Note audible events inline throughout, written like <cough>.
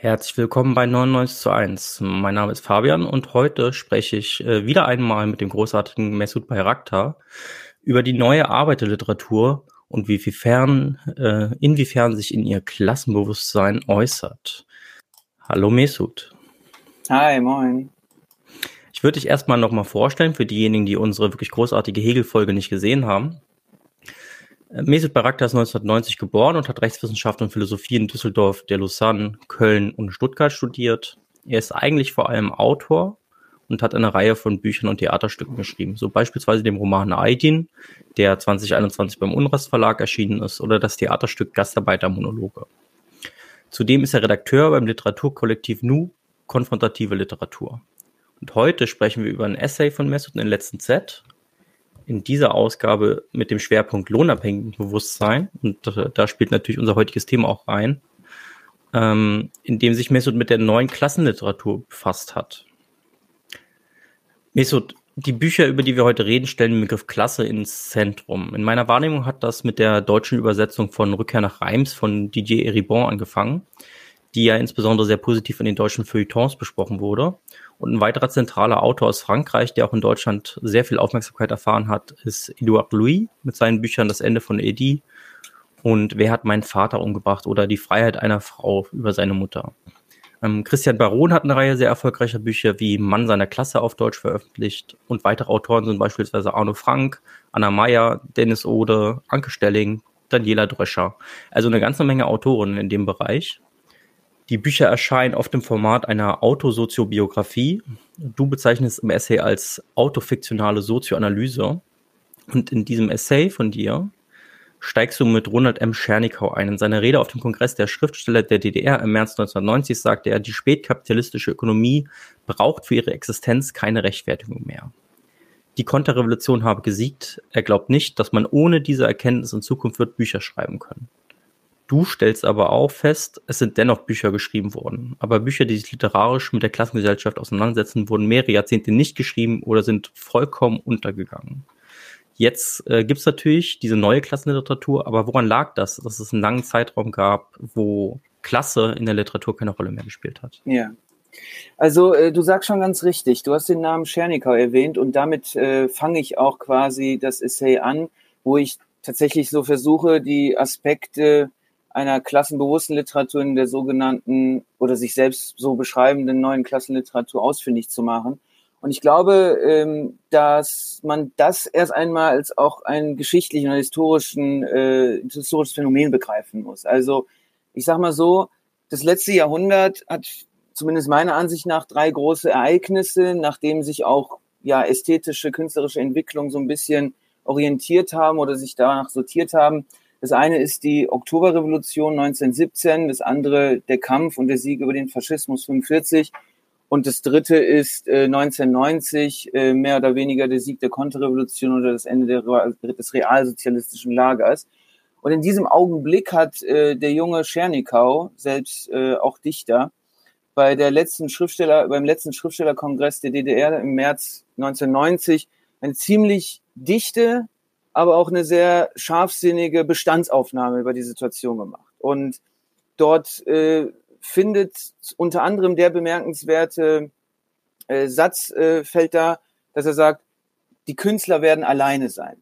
Herzlich willkommen bei 99 zu 1. Mein Name ist Fabian und heute spreche ich äh, wieder einmal mit dem großartigen Mesut Bayraktar über die neue Arbeiterliteratur und wiefern, äh, inwiefern sich in ihr Klassenbewusstsein äußert. Hallo Mesut. Hi, moin. Ich würde dich erstmal nochmal vorstellen für diejenigen, die unsere wirklich großartige Hegel-Folge nicht gesehen haben. Mesut Baraktar ist 1990 geboren und hat Rechtswissenschaft und Philosophie in Düsseldorf, der Lausanne, Köln und Stuttgart studiert. Er ist eigentlich vor allem Autor und hat eine Reihe von Büchern und Theaterstücken geschrieben, so beispielsweise dem Roman Aydin, der 2021 beim Unrast Verlag erschienen ist, oder das Theaterstück Gastarbeitermonologe. Zudem ist er Redakteur beim Literaturkollektiv Nu Konfrontative Literatur. Und heute sprechen wir über ein Essay von Mesut in den letzten Z, in dieser Ausgabe mit dem Schwerpunkt lohnabhängigen Bewusstsein, und da spielt natürlich unser heutiges Thema auch rein, ähm, in dem sich Mesut mit der neuen Klassenliteratur befasst hat. Mesut, die Bücher, über die wir heute reden, stellen den Begriff Klasse ins Zentrum. In meiner Wahrnehmung hat das mit der deutschen Übersetzung von Rückkehr nach Reims von Didier Eribon angefangen, die ja insbesondere sehr positiv in den deutschen Feuilletons besprochen wurde. Und ein weiterer zentraler Autor aus Frankreich, der auch in Deutschland sehr viel Aufmerksamkeit erfahren hat, ist Edouard Louis mit seinen Büchern Das Ende von Edith und Wer hat meinen Vater umgebracht oder Die Freiheit einer Frau über seine Mutter. Ähm, Christian Baron hat eine Reihe sehr erfolgreicher Bücher wie Mann seiner Klasse auf Deutsch veröffentlicht und weitere Autoren sind beispielsweise Arno Frank, Anna Meyer, Dennis Ode, Anke Stelling, Daniela Dröscher. Also eine ganze Menge Autoren in dem Bereich. Die Bücher erscheinen oft im Format einer Autosoziobiografie. Du bezeichnest im Essay als autofiktionale Sozioanalyse. Und in diesem Essay von dir steigst du mit Ronald M. Schernikau ein. In seiner Rede auf dem Kongress der Schriftsteller der DDR im März 1990 sagte er, die spätkapitalistische Ökonomie braucht für ihre Existenz keine Rechtfertigung mehr. Die Konterrevolution habe gesiegt. Er glaubt nicht, dass man ohne diese Erkenntnis in Zukunft wird Bücher schreiben können. Du stellst aber auch fest, es sind dennoch Bücher geschrieben worden. Aber Bücher, die sich literarisch mit der Klassengesellschaft auseinandersetzen, wurden mehrere Jahrzehnte nicht geschrieben oder sind vollkommen untergegangen. Jetzt äh, gibt es natürlich diese neue Klassenliteratur, aber woran lag das, dass es einen langen Zeitraum gab, wo Klasse in der Literatur keine Rolle mehr gespielt hat? Ja. Also äh, du sagst schon ganz richtig, du hast den Namen Schernikau erwähnt und damit äh, fange ich auch quasi das Essay an, wo ich tatsächlich so versuche, die Aspekte einer klassenbewussten Literatur in der sogenannten oder sich selbst so beschreibenden neuen Klassenliteratur ausfindig zu machen. Und ich glaube, ähm, dass man das erst einmal als auch ein geschichtlichen oder historischen, äh, historisches Phänomen begreifen muss. Also ich sage mal so, das letzte Jahrhundert hat zumindest meiner Ansicht nach drei große Ereignisse, nachdem sich auch ja ästhetische, künstlerische Entwicklungen so ein bisschen orientiert haben oder sich danach sortiert haben. Das eine ist die Oktoberrevolution 1917, das andere der Kampf und der Sieg über den Faschismus 45 und das dritte ist äh, 1990 äh, mehr oder weniger der Sieg der Konterrevolution oder das Ende der, des realsozialistischen Lagers. Und in diesem Augenblick hat äh, der junge Schernikau, selbst äh, auch Dichter, bei der letzten Schriftsteller, beim letzten Schriftstellerkongress der DDR im März 1990 eine ziemlich dichte, aber auch eine sehr scharfsinnige Bestandsaufnahme über die Situation gemacht. Und dort äh, findet unter anderem der bemerkenswerte äh, Satz äh, fällt da, dass er sagt, die Künstler werden alleine sein.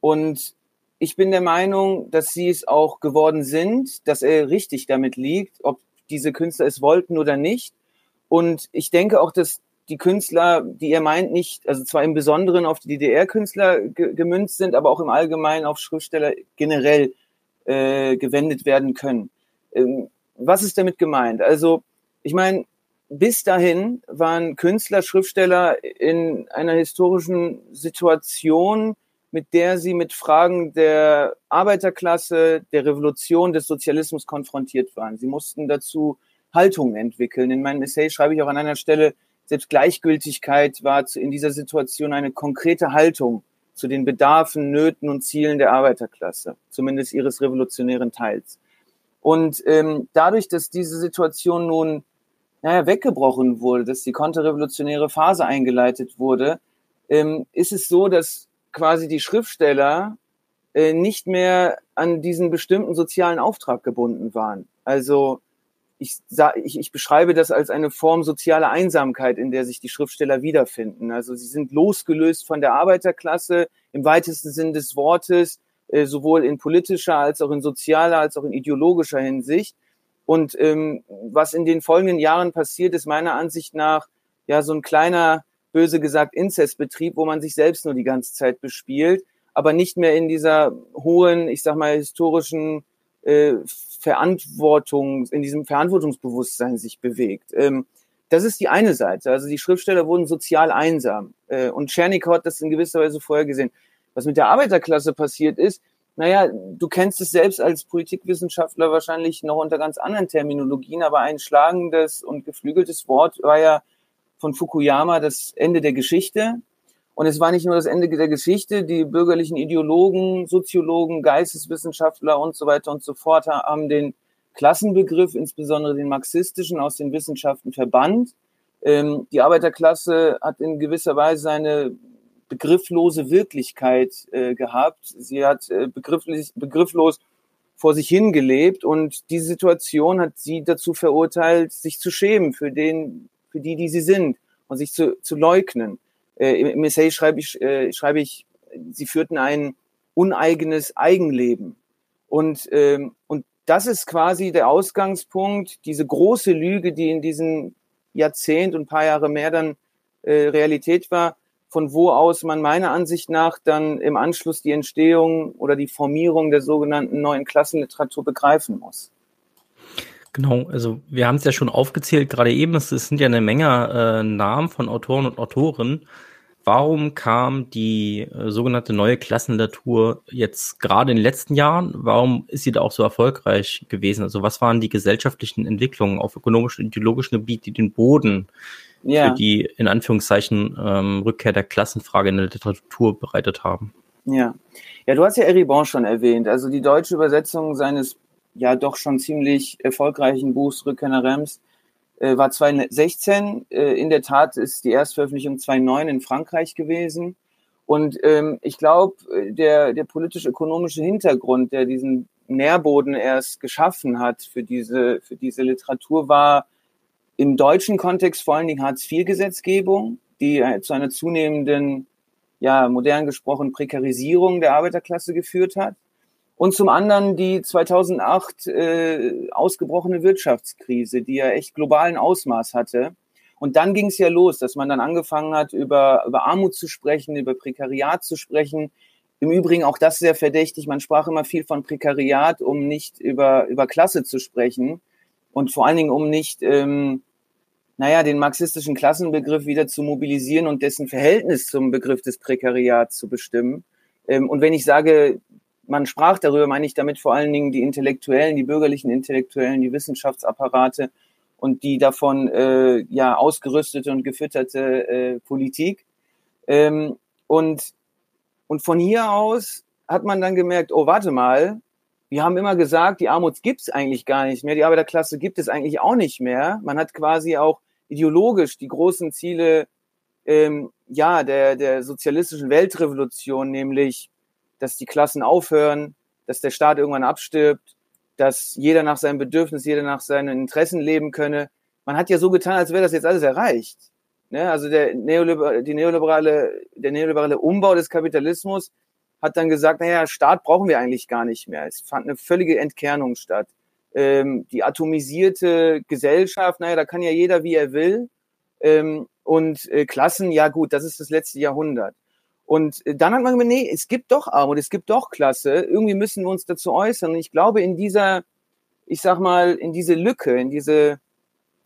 Und ich bin der Meinung, dass sie es auch geworden sind, dass er richtig damit liegt, ob diese Künstler es wollten oder nicht. Und ich denke auch, dass die Künstler, die er meint, nicht, also zwar im Besonderen auf die DDR-Künstler ge gemünzt sind, aber auch im Allgemeinen auf Schriftsteller generell äh, gewendet werden können. Ähm, was ist damit gemeint? Also, ich meine, bis dahin waren Künstler, Schriftsteller in einer historischen Situation, mit der sie mit Fragen der Arbeiterklasse, der Revolution, des Sozialismus konfrontiert waren. Sie mussten dazu Haltungen entwickeln. In meinem Essay schreibe ich auch an einer Stelle, selbst Gleichgültigkeit war in dieser Situation eine konkrete Haltung zu den Bedarfen, Nöten und Zielen der Arbeiterklasse, zumindest ihres revolutionären Teils. Und ähm, dadurch, dass diese Situation nun naja, weggebrochen wurde, dass die konterrevolutionäre Phase eingeleitet wurde, ähm, ist es so, dass quasi die Schriftsteller äh, nicht mehr an diesen bestimmten sozialen Auftrag gebunden waren. Also ich, ich, ich beschreibe das als eine Form sozialer Einsamkeit, in der sich die Schriftsteller wiederfinden. Also sie sind losgelöst von der Arbeiterklasse im weitesten Sinn des Wortes, äh, sowohl in politischer als auch in sozialer als auch in ideologischer Hinsicht. Und ähm, was in den folgenden Jahren passiert, ist meiner Ansicht nach ja so ein kleiner, böse gesagt, Inzestbetrieb, wo man sich selbst nur die ganze Zeit bespielt, aber nicht mehr in dieser hohen, ich sag mal, historischen äh, Verantwortung, in diesem Verantwortungsbewusstsein sich bewegt. Ähm, das ist die eine Seite. Also die Schriftsteller wurden sozial einsam. Äh, und Tschernikov hat das in gewisser Weise vorher gesehen. Was mit der Arbeiterklasse passiert ist, naja, du kennst es selbst als Politikwissenschaftler wahrscheinlich noch unter ganz anderen Terminologien, aber ein schlagendes und geflügeltes Wort war ja von Fukuyama das Ende der Geschichte. Und es war nicht nur das Ende der Geschichte, die bürgerlichen Ideologen, Soziologen, Geisteswissenschaftler und so weiter und so fort haben den Klassenbegriff, insbesondere den marxistischen, aus den Wissenschaften verbannt. Ähm, die Arbeiterklasse hat in gewisser Weise eine begrifflose Wirklichkeit äh, gehabt. Sie hat äh, begrifflich, begrifflos vor sich hingelebt und diese Situation hat sie dazu verurteilt, sich zu schämen für den, für die, die sie sind und sich zu, zu leugnen äh, im Essay schreibe ich, äh, schreibe ich, sie führten ein uneigenes Eigenleben. Und, ähm, und das ist quasi der Ausgangspunkt, diese große Lüge, die in diesem Jahrzehnt und ein paar Jahre mehr dann äh, Realität war, von wo aus man meiner Ansicht nach dann im Anschluss die Entstehung oder die Formierung der sogenannten neuen Klassenliteratur begreifen muss. Genau, also wir haben es ja schon aufgezählt, gerade eben, es, es sind ja eine Menge äh, Namen von Autoren und Autorinnen. Warum kam die äh, sogenannte neue Klassenliteratur jetzt gerade in den letzten Jahren? Warum ist sie da auch so erfolgreich gewesen? Also was waren die gesellschaftlichen Entwicklungen auf ökonomischem und ideologischem Gebiet, die den Boden ja. für die in Anführungszeichen ähm, Rückkehr der Klassenfrage in der Literatur bereitet haben? Ja, ja, du hast ja Eribon schon erwähnt. Also die deutsche Übersetzung seines ja doch schon ziemlich erfolgreichen Buchs Rückkehr Rems äh, war 2016. Äh, in der Tat ist die Erstveröffentlichung 2009 in Frankreich gewesen. Und ähm, ich glaube, der, der politisch-ökonomische Hintergrund, der diesen Nährboden erst geschaffen hat für diese, für diese Literatur, war im deutschen Kontext vor allen Dingen Hartz-IV-Gesetzgebung, die äh, zu einer zunehmenden, ja, modern gesprochen, Prekarisierung der Arbeiterklasse geführt hat und zum anderen die 2008 äh, ausgebrochene Wirtschaftskrise, die ja echt globalen Ausmaß hatte. Und dann ging es ja los, dass man dann angefangen hat, über, über Armut zu sprechen, über Prekariat zu sprechen. Im Übrigen auch das sehr verdächtig. Man sprach immer viel von Prekariat, um nicht über, über Klasse zu sprechen und vor allen Dingen, um nicht, ähm, naja, den marxistischen Klassenbegriff wieder zu mobilisieren und dessen Verhältnis zum Begriff des Prekariats zu bestimmen. Ähm, und wenn ich sage, man sprach darüber, meine ich damit vor allen Dingen die Intellektuellen, die bürgerlichen Intellektuellen, die Wissenschaftsapparate und die davon äh, ja ausgerüstete und gefütterte äh, Politik. Ähm, und, und von hier aus hat man dann gemerkt, oh, warte mal, wir haben immer gesagt, die Armut gibt's eigentlich gar nicht mehr, die Arbeiterklasse gibt es eigentlich auch nicht mehr. Man hat quasi auch ideologisch die großen Ziele ähm, ja, der, der sozialistischen Weltrevolution, nämlich dass die Klassen aufhören, dass der Staat irgendwann abstirbt, dass jeder nach seinem Bedürfnis, jeder nach seinen Interessen leben könne. Man hat ja so getan, als wäre das jetzt alles erreicht. Ne? Also der neoliberale, die neoliberale, der neoliberale Umbau des Kapitalismus hat dann gesagt, naja, Staat brauchen wir eigentlich gar nicht mehr. Es fand eine völlige Entkernung statt. Ähm, die atomisierte Gesellschaft, naja, da kann ja jeder, wie er will. Ähm, und äh, Klassen, ja gut, das ist das letzte Jahrhundert. Und äh, dann hat man gedacht, nee, es gibt doch Armut, es gibt doch Klasse. Irgendwie müssen wir uns dazu äußern. Und ich glaube, in dieser, ich sag mal, in diese Lücke, in diese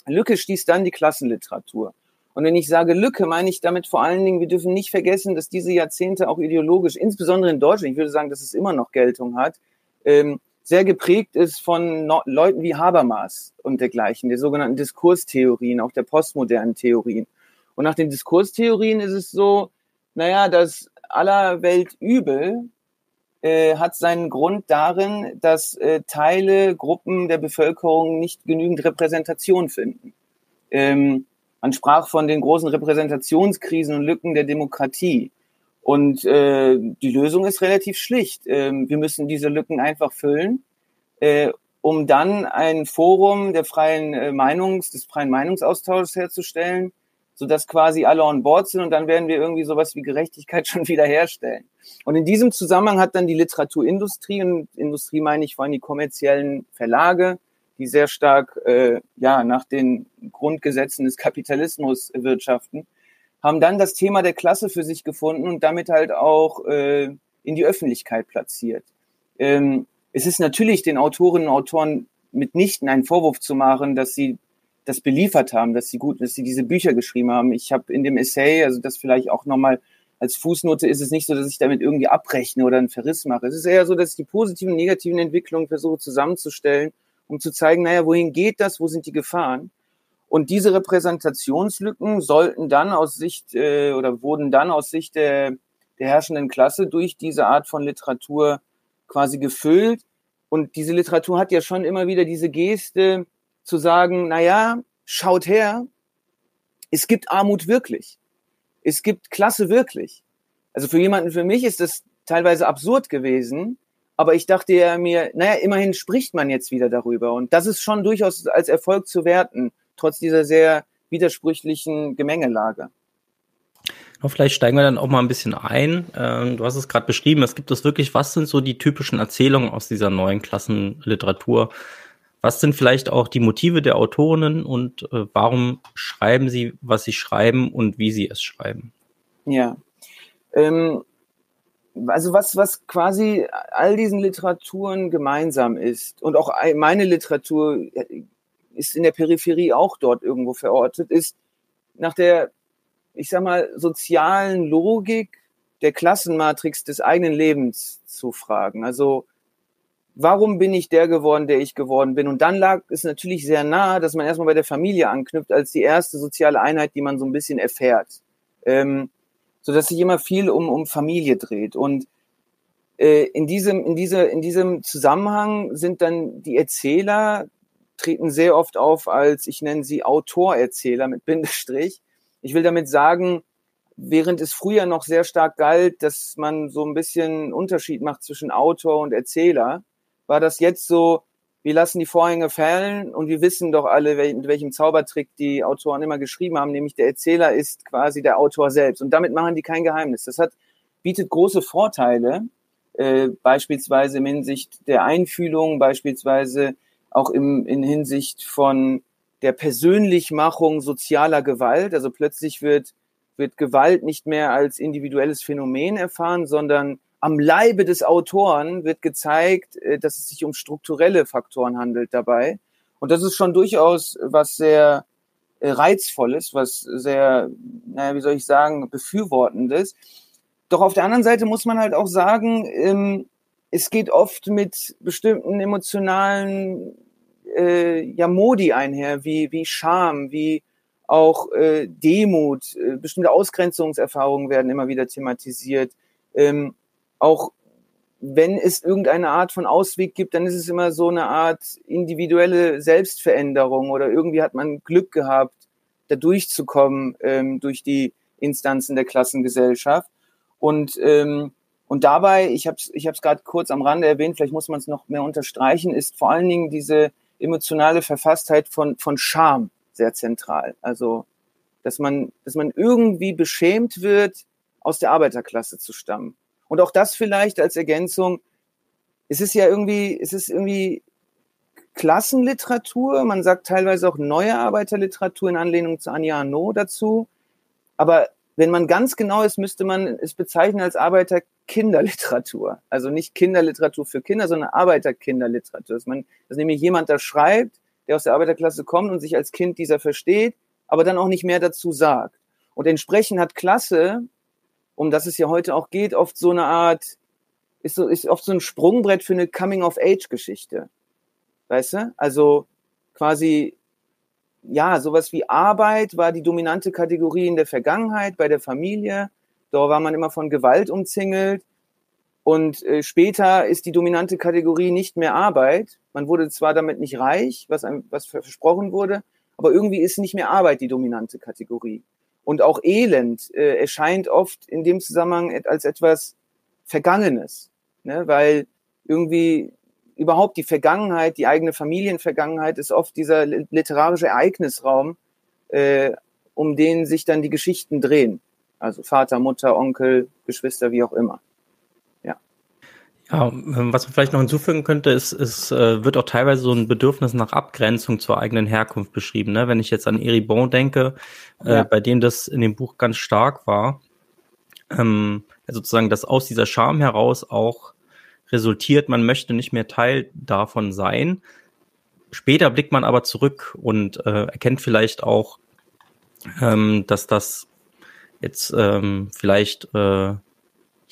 Lücke stieß dann die Klassenliteratur. Und wenn ich sage Lücke, meine ich damit vor allen Dingen, wir dürfen nicht vergessen, dass diese Jahrzehnte auch ideologisch, insbesondere in Deutschland, ich würde sagen, dass es immer noch Geltung hat, ähm, sehr geprägt ist von no Leuten wie Habermas und dergleichen, der sogenannten Diskurstheorien, auch der postmodernen Theorien. Und nach den Diskurstheorien ist es so, naja, das aller Welt Übel äh, hat seinen Grund darin, dass äh, Teile, Gruppen der Bevölkerung nicht genügend Repräsentation finden. Ähm, man sprach von den großen Repräsentationskrisen und Lücken der Demokratie. Und äh, die Lösung ist relativ schlicht. Ähm, wir müssen diese Lücken einfach füllen. Äh, um dann ein Forum der freien äh, Meinungs, des freien Meinungsaustauschs herzustellen, sodass quasi alle on board sind und dann werden wir irgendwie sowas wie Gerechtigkeit <laughs> schon wieder herstellen. Und in diesem Zusammenhang hat dann die Literaturindustrie, und Industrie meine ich vor allem die kommerziellen Verlage, die sehr stark äh, ja, nach den Grundgesetzen des Kapitalismus wirtschaften, haben dann das Thema der Klasse für sich gefunden und damit halt auch äh, in die Öffentlichkeit platziert. Ähm, es ist natürlich den Autorinnen und Autoren mitnichten einen Vorwurf zu machen, dass sie das beliefert haben, dass sie gut, dass sie diese Bücher geschrieben haben. Ich habe in dem Essay, also das vielleicht auch nochmal als Fußnote, ist es nicht so, dass ich damit irgendwie abrechne oder einen Verriss mache. Es ist eher so, dass ich die positiven und negativen Entwicklungen versuche zusammenzustellen, um zu zeigen, naja, wohin geht das, wo sind die Gefahren? Und diese Repräsentationslücken sollten dann aus Sicht äh, oder wurden dann aus Sicht der, der herrschenden Klasse durch diese Art von Literatur quasi gefüllt. Und diese Literatur hat ja schon immer wieder diese Geste zu sagen, na ja, schaut her, es gibt Armut wirklich. Es gibt Klasse wirklich. Also für jemanden, für mich ist das teilweise absurd gewesen, aber ich dachte ja mir, naja, immerhin spricht man jetzt wieder darüber. Und das ist schon durchaus als Erfolg zu werten, trotz dieser sehr widersprüchlichen Gemengelage. Vielleicht steigen wir dann auch mal ein bisschen ein. Ähm, du hast es gerade beschrieben, es gibt es wirklich, was sind so die typischen Erzählungen aus dieser neuen Klassenliteratur? Was sind vielleicht auch die Motive der Autorinnen und äh, warum schreiben sie, was sie schreiben und wie sie es schreiben? Ja. Ähm, also was, was quasi all diesen Literaturen gemeinsam ist und auch meine Literatur äh, ist in der Peripherie auch dort irgendwo verortet, ist nach der ich sag mal, sozialen Logik der Klassenmatrix des eigenen Lebens zu fragen. Also, warum bin ich der geworden, der ich geworden bin? Und dann lag es natürlich sehr nah, dass man erstmal bei der Familie anknüpft, als die erste soziale Einheit, die man so ein bisschen erfährt. Ähm, so dass sich immer viel um, um Familie dreht. Und äh, in, diesem, in, diese, in diesem Zusammenhang sind dann die Erzähler, treten sehr oft auf als, ich nenne sie Autorerzähler mit Bindestrich, ich will damit sagen, während es früher noch sehr stark galt, dass man so ein bisschen Unterschied macht zwischen Autor und Erzähler, war das jetzt so, wir lassen die Vorhänge fallen und wir wissen doch alle, mit welchem Zaubertrick die Autoren immer geschrieben haben, nämlich der Erzähler ist quasi der Autor selbst. Und damit machen die kein Geheimnis. Das hat, bietet große Vorteile, äh, beispielsweise in Hinsicht der Einfühlung, beispielsweise auch im, in Hinsicht von der Persönlichmachung sozialer Gewalt. Also plötzlich wird, wird Gewalt nicht mehr als individuelles Phänomen erfahren, sondern am Leibe des Autoren wird gezeigt, äh, dass es sich um strukturelle Faktoren handelt dabei. Und das ist schon durchaus was sehr äh, reizvolles, was sehr, naja, wie soll ich sagen, befürwortendes. Doch auf der anderen Seite muss man halt auch sagen, ähm, es geht oft mit bestimmten emotionalen äh, ja Modi einher, wie, wie Scham, wie auch äh, Demut, äh, bestimmte Ausgrenzungserfahrungen werden immer wieder thematisiert. Ähm, auch wenn es irgendeine Art von Ausweg gibt, dann ist es immer so eine Art individuelle Selbstveränderung oder irgendwie hat man Glück gehabt, da durchzukommen ähm, durch die Instanzen der Klassengesellschaft. Und, ähm, und dabei, ich habe es ich hab's gerade kurz am Rande erwähnt, vielleicht muss man es noch mehr unterstreichen, ist vor allen Dingen diese emotionale Verfasstheit von, von Scham sehr zentral. Also, dass man, dass man irgendwie beschämt wird, aus der Arbeiterklasse zu stammen. Und auch das vielleicht als Ergänzung. Es ist ja irgendwie, es ist irgendwie Klassenliteratur. Man sagt teilweise auch neue Arbeiterliteratur in Anlehnung zu Anja Arnaud dazu. Aber wenn man ganz genau ist, müsste man es bezeichnen als Arbeiterkinderliteratur. Also nicht Kinderliteratur für Kinder, sondern Arbeiterkinderliteratur. Dass, man, dass nämlich jemand da schreibt, der aus der Arbeiterklasse kommt und sich als Kind dieser versteht, aber dann auch nicht mehr dazu sagt. Und entsprechend hat Klasse, um das es ja heute auch geht, oft so eine Art, ist, so, ist oft so ein Sprungbrett für eine Coming-of-Age-Geschichte. Weißt du? Also quasi ja, sowas wie Arbeit war die dominante Kategorie in der Vergangenheit bei der Familie. Da war man immer von Gewalt umzingelt. Und äh, später ist die dominante Kategorie nicht mehr Arbeit. Man wurde zwar damit nicht reich, was, einem, was versprochen wurde, aber irgendwie ist nicht mehr Arbeit die dominante Kategorie. Und auch Elend äh, erscheint oft in dem Zusammenhang als etwas Vergangenes, ne? weil irgendwie überhaupt die Vergangenheit, die eigene Familienvergangenheit ist oft dieser literarische Ereignisraum, äh, um den sich dann die Geschichten drehen. Also Vater, Mutter, Onkel, Geschwister, wie auch immer. Ja. Ja, was man vielleicht noch hinzufügen könnte, ist, es äh, wird auch teilweise so ein Bedürfnis nach Abgrenzung zur eigenen Herkunft beschrieben. Ne? Wenn ich jetzt an Eribon denke, äh, ja. bei dem das in dem Buch ganz stark war, ähm, sozusagen, dass aus dieser Scham heraus auch resultiert, man möchte nicht mehr Teil davon sein. Später blickt man aber zurück und äh, erkennt vielleicht auch, ähm, dass das jetzt ähm, vielleicht äh,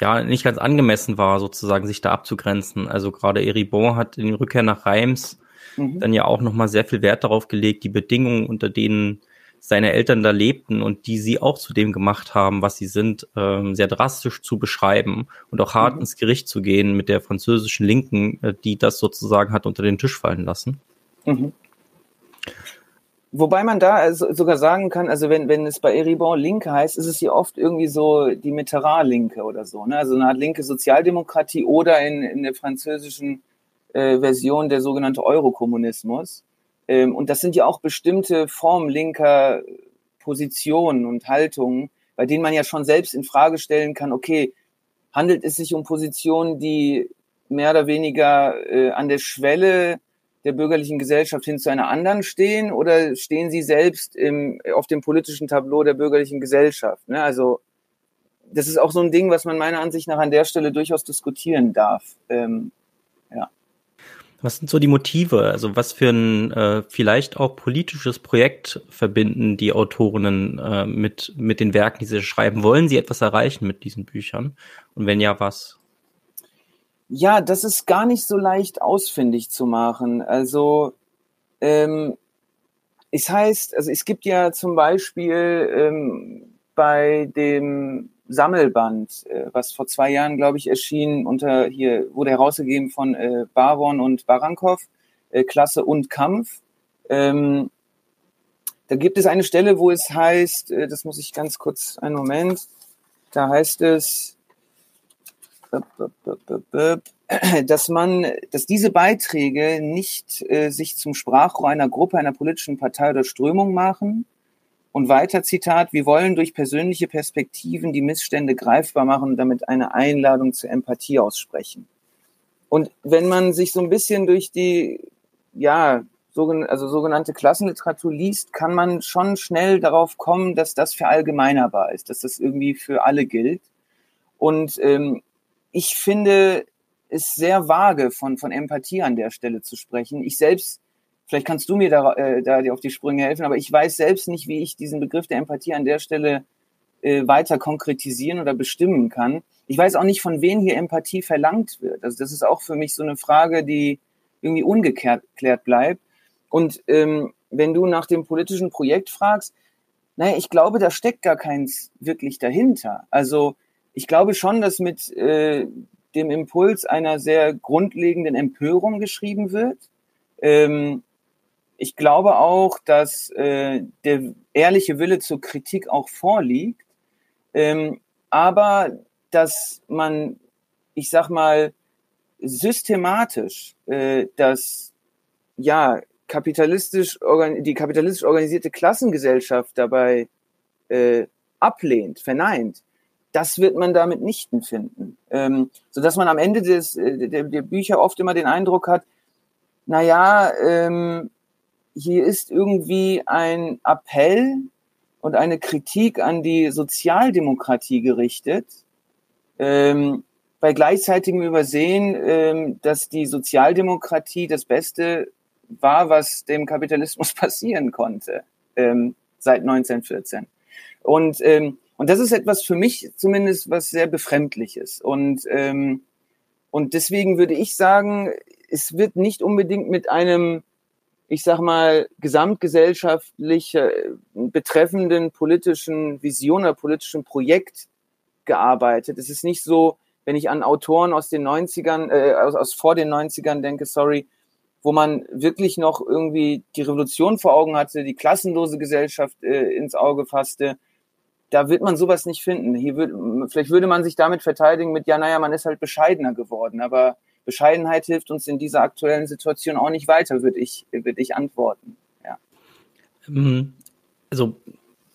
ja nicht ganz angemessen war, sozusagen sich da abzugrenzen. Also gerade Eribon hat in Rückkehr nach Reims mhm. dann ja auch nochmal sehr viel Wert darauf gelegt, die Bedingungen, unter denen seine Eltern da lebten und die sie auch zu dem gemacht haben, was sie sind, ähm, sehr drastisch zu beschreiben und auch hart mhm. ins Gericht zu gehen mit der französischen Linken, äh, die das sozusagen hat unter den Tisch fallen lassen. Mhm. Wobei man da also sogar sagen kann, also wenn, wenn es bei Eribon Linke heißt, ist es hier oft irgendwie so die Mitterrand-Linke oder so, ne? also eine Art linke Sozialdemokratie oder in, in der französischen äh, Version der sogenannte Eurokommunismus. Ähm, und das sind ja auch bestimmte Formen linker Positionen und Haltungen, bei denen man ja schon selbst in Frage stellen kann, okay, handelt es sich um Positionen, die mehr oder weniger äh, an der Schwelle der bürgerlichen Gesellschaft hin zu einer anderen stehen oder stehen sie selbst im, auf dem politischen Tableau der bürgerlichen Gesellschaft? Ne? Also das ist auch so ein Ding, was man meiner Ansicht nach an der Stelle durchaus diskutieren darf. Ähm, was sind so die Motive? Also was für ein äh, vielleicht auch politisches Projekt verbinden die Autorinnen äh, mit, mit den Werken, die sie schreiben? Wollen sie etwas erreichen mit diesen Büchern? Und wenn ja, was? Ja, das ist gar nicht so leicht ausfindig zu machen. Also ähm, es heißt, also es gibt ja zum Beispiel ähm, bei dem Sammelband, äh, was vor zwei Jahren, glaube ich, erschien, unter hier wurde herausgegeben von äh, Baron und Barankov, äh, Klasse und Kampf. Ähm, da gibt es eine Stelle, wo es heißt, äh, das muss ich ganz kurz, einen Moment, da heißt es, dass man, dass diese Beiträge nicht äh, sich zum Sprachrohr einer Gruppe, einer politischen Partei oder Strömung machen, und weiter Zitat, wir wollen durch persönliche Perspektiven die Missstände greifbar machen und damit eine Einladung zur Empathie aussprechen. Und wenn man sich so ein bisschen durch die, ja, also sogenannte Klassenliteratur liest, kann man schon schnell darauf kommen, dass das verallgemeinerbar ist, dass das irgendwie für alle gilt. Und ähm, ich finde es sehr vage, von, von Empathie an der Stelle zu sprechen. Ich selbst Vielleicht kannst du mir da, äh, da dir auf die Sprünge helfen, aber ich weiß selbst nicht, wie ich diesen Begriff der Empathie an der Stelle äh, weiter konkretisieren oder bestimmen kann. Ich weiß auch nicht, von wem hier Empathie verlangt wird. Also das ist auch für mich so eine Frage, die irgendwie ungeklärt bleibt. Und ähm, wenn du nach dem politischen Projekt fragst, naja, ich glaube, da steckt gar keins wirklich dahinter. Also ich glaube schon, dass mit äh, dem Impuls einer sehr grundlegenden Empörung geschrieben wird. Ähm, ich glaube auch, dass äh, der ehrliche Wille zur Kritik auch vorliegt, ähm, aber dass man, ich sag mal, systematisch äh, das ja kapitalistisch die kapitalistisch organisierte Klassengesellschaft dabei äh, ablehnt, verneint, das wird man damit nicht finden. Ähm, so dass man am Ende des, äh, der, der Bücher oft immer den Eindruck hat, na ja, ähm, hier ist irgendwie ein Appell und eine Kritik an die Sozialdemokratie gerichtet, ähm, bei gleichzeitigem Übersehen, ähm, dass die Sozialdemokratie das Beste war, was dem Kapitalismus <laughs> passieren konnte ähm, seit 1914. Und, ähm, und das ist etwas für mich zumindest was sehr befremdliches. Und, ähm, und deswegen würde ich sagen, es wird nicht unbedingt mit einem ich sag mal, gesamtgesellschaftlich betreffenden politischen Vision oder politischen Projekt gearbeitet. Es ist nicht so, wenn ich an Autoren aus den 90ern, äh, aus, aus vor den 90ern denke, sorry, wo man wirklich noch irgendwie die Revolution vor Augen hatte, die klassenlose Gesellschaft äh, ins Auge fasste, da wird man sowas nicht finden. Hier wird, vielleicht würde man sich damit verteidigen mit, ja, naja, man ist halt bescheidener geworden, aber Bescheidenheit hilft uns in dieser aktuellen Situation auch nicht weiter, würde ich, würde ich antworten. Ja. Mhm. Also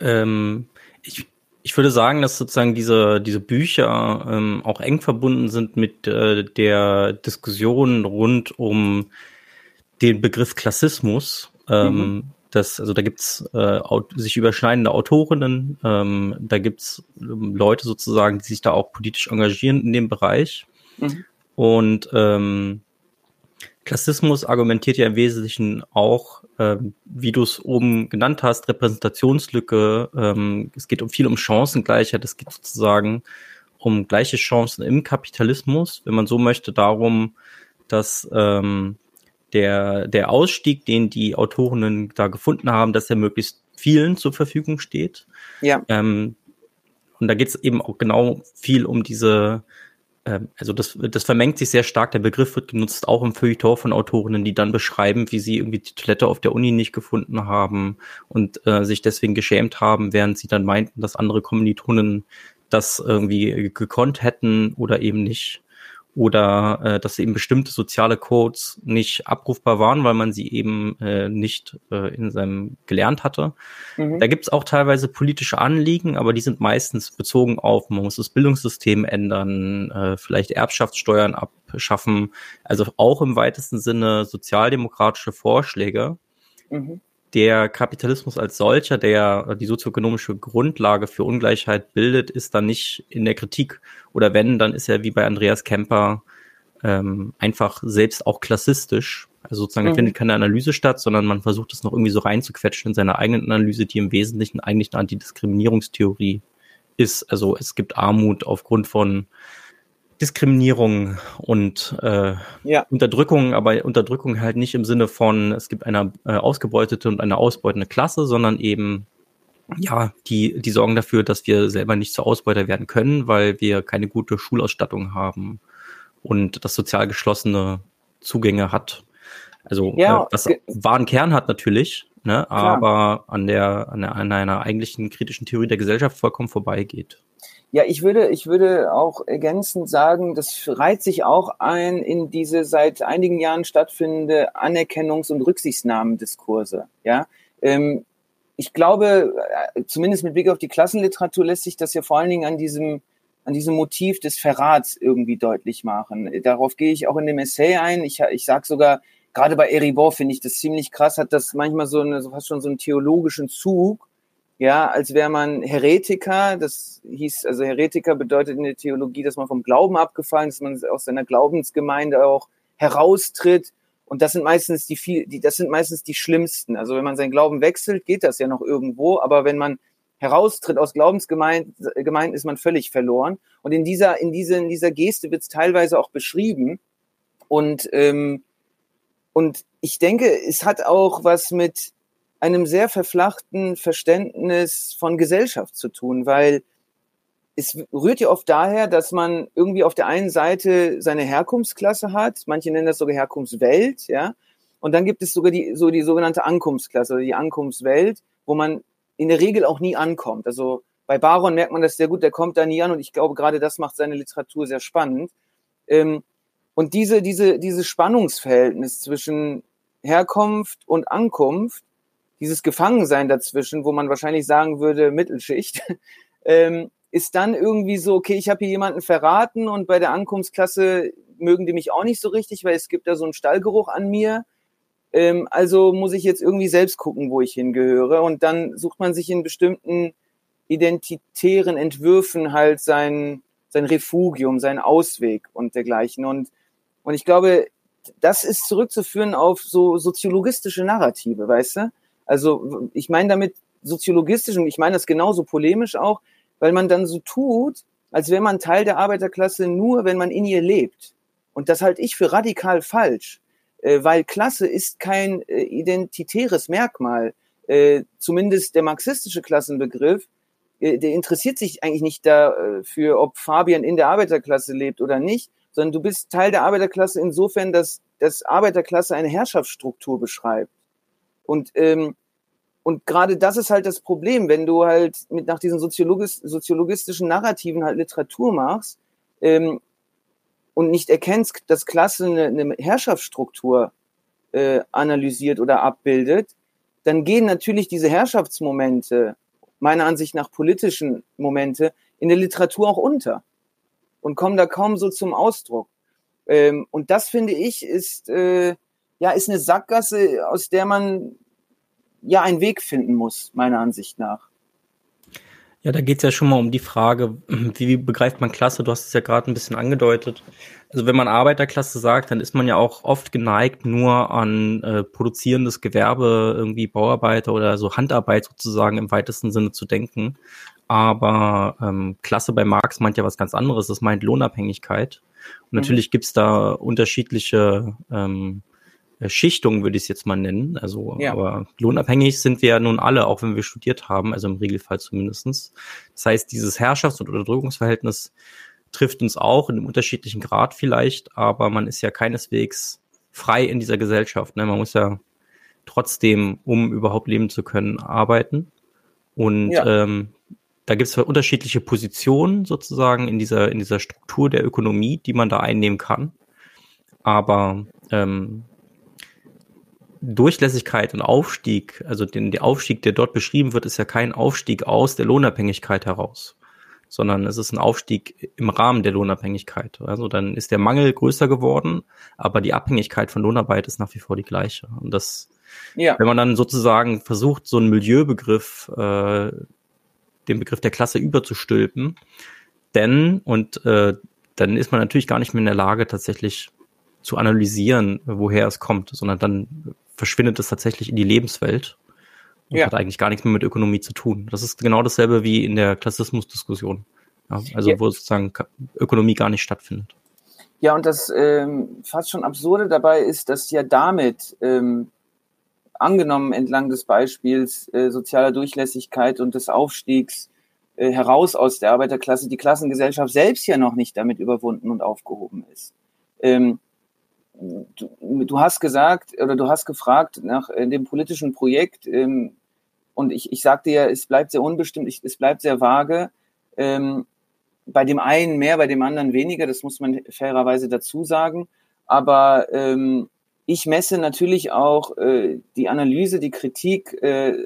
ähm, ich, ich würde sagen, dass sozusagen diese, diese Bücher ähm, auch eng verbunden sind mit äh, der Diskussion rund um den Begriff Klassismus. Ähm, mhm. Das, also da gibt's äh, sich überschneidende Autorinnen, ähm, da gibt's ähm, Leute sozusagen, die sich da auch politisch engagieren in dem Bereich. Mhm. Und ähm, Klassismus argumentiert ja im Wesentlichen auch, ähm, wie du es oben genannt hast, Repräsentationslücke. Ähm, es geht um viel um Chancengleichheit. Es geht sozusagen um gleiche Chancen im Kapitalismus, wenn man so möchte, darum, dass ähm, der, der Ausstieg, den die Autorinnen da gefunden haben, dass er möglichst vielen zur Verfügung steht. Ja. Ähm, und da geht es eben auch genau viel um diese ähm, also das, das vermengt sich sehr stark. Der Begriff wird genutzt auch im Feuilleton von Autorinnen, die dann beschreiben, wie sie irgendwie die Toilette auf der Uni nicht gefunden haben und äh, sich deswegen geschämt haben, während sie dann meinten, dass andere Kommilitonen das irgendwie gekonnt hätten oder eben nicht oder äh, dass eben bestimmte soziale Codes nicht abrufbar waren, weil man sie eben äh, nicht äh, in seinem gelernt hatte. Mhm. Da gibt's auch teilweise politische Anliegen, aber die sind meistens bezogen auf, man muss das Bildungssystem ändern, äh, vielleicht Erbschaftssteuern abschaffen, also auch im weitesten Sinne sozialdemokratische Vorschläge. Mhm der Kapitalismus als solcher, der die sozioökonomische Grundlage für Ungleichheit bildet, ist dann nicht in der Kritik. Oder wenn, dann ist er wie bei Andreas Kemper ähm, einfach selbst auch klassistisch. Also sozusagen mhm. findet keine Analyse statt, sondern man versucht es noch irgendwie so reinzuquetschen in seine eigenen Analyse, die im Wesentlichen eigentlich eine Antidiskriminierungstheorie ist. Also es gibt Armut aufgrund von Diskriminierung und äh, ja. Unterdrückung, aber Unterdrückung halt nicht im Sinne von, es gibt eine äh, ausgebeutete und eine ausbeutende Klasse, sondern eben, ja, die, die sorgen dafür, dass wir selber nicht zur Ausbeuter werden können, weil wir keine gute Schulausstattung haben und das sozial geschlossene Zugänge hat. Also ja, äh, was wahren Kern hat natürlich, ne, aber an der, an der an einer eigentlichen kritischen Theorie der Gesellschaft vollkommen vorbeigeht. Ja, ich würde, ich würde auch ergänzend sagen, das reiht sich auch ein in diese seit einigen Jahren stattfindende Anerkennungs- und Rücksichtnahmendiskurse. Ja, ähm, ich glaube, äh, zumindest mit Blick auf die Klassenliteratur lässt sich das ja vor allen Dingen an diesem an diesem Motiv des Verrats irgendwie deutlich machen. Darauf gehe ich auch in dem Essay ein. Ich, ich sage sogar, gerade bei Eribor finde ich das ziemlich krass, hat das manchmal so eine, fast schon so einen theologischen Zug, ja, als wäre man Heretiker. Das hieß, also Heretiker bedeutet in der Theologie, dass man vom Glauben abgefallen ist, dass man aus seiner Glaubensgemeinde auch heraustritt. Und das sind meistens die viel, die, das sind meistens die schlimmsten. Also wenn man seinen Glauben wechselt, geht das ja noch irgendwo. Aber wenn man heraustritt aus Glaubensgemeinden, ist man völlig verloren. Und in dieser, in dieser, in dieser Geste wird es teilweise auch beschrieben. Und, ähm, und ich denke, es hat auch was mit, einem sehr verflachten Verständnis von Gesellschaft zu tun, weil es rührt ja oft daher, dass man irgendwie auf der einen Seite seine Herkunftsklasse hat, manche nennen das sogar Herkunftswelt, ja, und dann gibt es sogar die, so die sogenannte Ankunftsklasse, die Ankunftswelt, wo man in der Regel auch nie ankommt. Also bei Baron merkt man das sehr gut, der kommt da nie an und ich glaube, gerade das macht seine Literatur sehr spannend. Ähm, und diese, diese, dieses Spannungsverhältnis zwischen Herkunft und Ankunft dieses Gefangensein dazwischen, wo man wahrscheinlich sagen würde, Mittelschicht, <laughs> ähm, ist dann irgendwie so, okay, ich habe hier jemanden verraten und bei der Ankunftsklasse mögen die mich auch nicht so richtig, weil es gibt da so einen Stallgeruch an mir. Ähm, also muss ich jetzt irgendwie selbst gucken, wo ich hingehöre. Und dann sucht man sich in bestimmten identitären Entwürfen halt sein, sein Refugium, seinen Ausweg und dergleichen. Und, und ich glaube, das ist zurückzuführen auf so soziologistische Narrative, weißt du? Also ich meine damit soziologistisch und ich meine das genauso polemisch auch, weil man dann so tut, als wäre man Teil der Arbeiterklasse nur, wenn man in ihr lebt. Und das halte ich für radikal falsch, äh, weil Klasse ist kein äh, identitäres Merkmal. Äh, zumindest der marxistische Klassenbegriff, der interessiert sich eigentlich nicht dafür, ob Fabian in der Arbeiterklasse lebt oder nicht, sondern du bist Teil der Arbeiterklasse insofern, dass das Arbeiterklasse eine Herrschaftsstruktur beschreibt. Und, ähm, und gerade das ist halt das Problem, wenn du halt mit nach diesen soziologis soziologistischen Narrativen halt Literatur machst, ähm, und nicht erkennst, dass Klasse eine, eine Herrschaftsstruktur äh, analysiert oder abbildet, dann gehen natürlich diese Herrschaftsmomente, meiner Ansicht nach politischen Momente, in der Literatur auch unter und kommen da kaum so zum Ausdruck. Ähm, und das finde ich ist äh, ja ist eine Sackgasse, aus der man ja einen Weg finden muss, meiner Ansicht nach. Ja, da geht es ja schon mal um die Frage, wie, begreift man Klasse? Du hast es ja gerade ein bisschen angedeutet. Also wenn man Arbeiterklasse sagt, dann ist man ja auch oft geneigt, nur an äh, produzierendes Gewerbe, irgendwie Bauarbeiter oder so Handarbeit sozusagen im weitesten Sinne zu denken. Aber ähm, Klasse bei Marx meint ja was ganz anderes. Das meint Lohnabhängigkeit. Und mhm. natürlich gibt's da unterschiedliche ähm, äh, Schichtung würde ich es jetzt mal nennen. Also, ja. aber lohnabhängig sind wir ja nun alle, auch wenn wir studiert haben, also im Regelfall zumindestens. Das heißt, dieses Herrschafts- und Unterdrückungsverhältnis trifft uns auch in einem unterschiedlichen Grad vielleicht, aber man ist ja keineswegs frei in dieser Gesellschaft. Ne? Man muss ja trotzdem, um überhaupt leben zu können, arbeiten. Und ja. ähm, da gibt es unterschiedliche Positionen sozusagen in dieser, in dieser Struktur der Ökonomie, die man da einnehmen kann. Aber ähm, Durchlässigkeit und Aufstieg, also den, der Aufstieg, der dort beschrieben wird, ist ja kein Aufstieg aus der Lohnabhängigkeit heraus, sondern es ist ein Aufstieg im Rahmen der Lohnabhängigkeit. Also dann ist der Mangel größer geworden, aber die Abhängigkeit von Lohnarbeit ist nach wie vor die gleiche. Und das, ja. wenn man dann sozusagen versucht, so einen Milieubegriff, äh, den Begriff der Klasse überzustülpen, denn, und äh, dann ist man natürlich gar nicht mehr in der Lage, tatsächlich zu analysieren, woher es kommt, sondern dann verschwindet es tatsächlich in die Lebenswelt und ja. hat eigentlich gar nichts mehr mit Ökonomie zu tun. Das ist genau dasselbe wie in der Klassismusdiskussion. Ja, also ja. wo sozusagen Ökonomie gar nicht stattfindet. Ja, und das ähm, fast schon Absurde dabei ist, dass ja damit ähm, angenommen entlang des Beispiels äh, sozialer Durchlässigkeit und des Aufstiegs äh, heraus aus der Arbeiterklasse die Klassengesellschaft selbst ja noch nicht damit überwunden und aufgehoben ist. Ähm, du, du, hast gesagt oder du hast gefragt nach äh, dem politischen Projekt ähm, und ich, ich sagte ja, es bleibt sehr unbestimmt, ich, es bleibt sehr vage. Ähm, bei dem einen mehr, bei dem anderen weniger, das muss man fairerweise dazu sagen. Aber ähm, ich messe natürlich auch äh, die Analyse, die Kritik äh,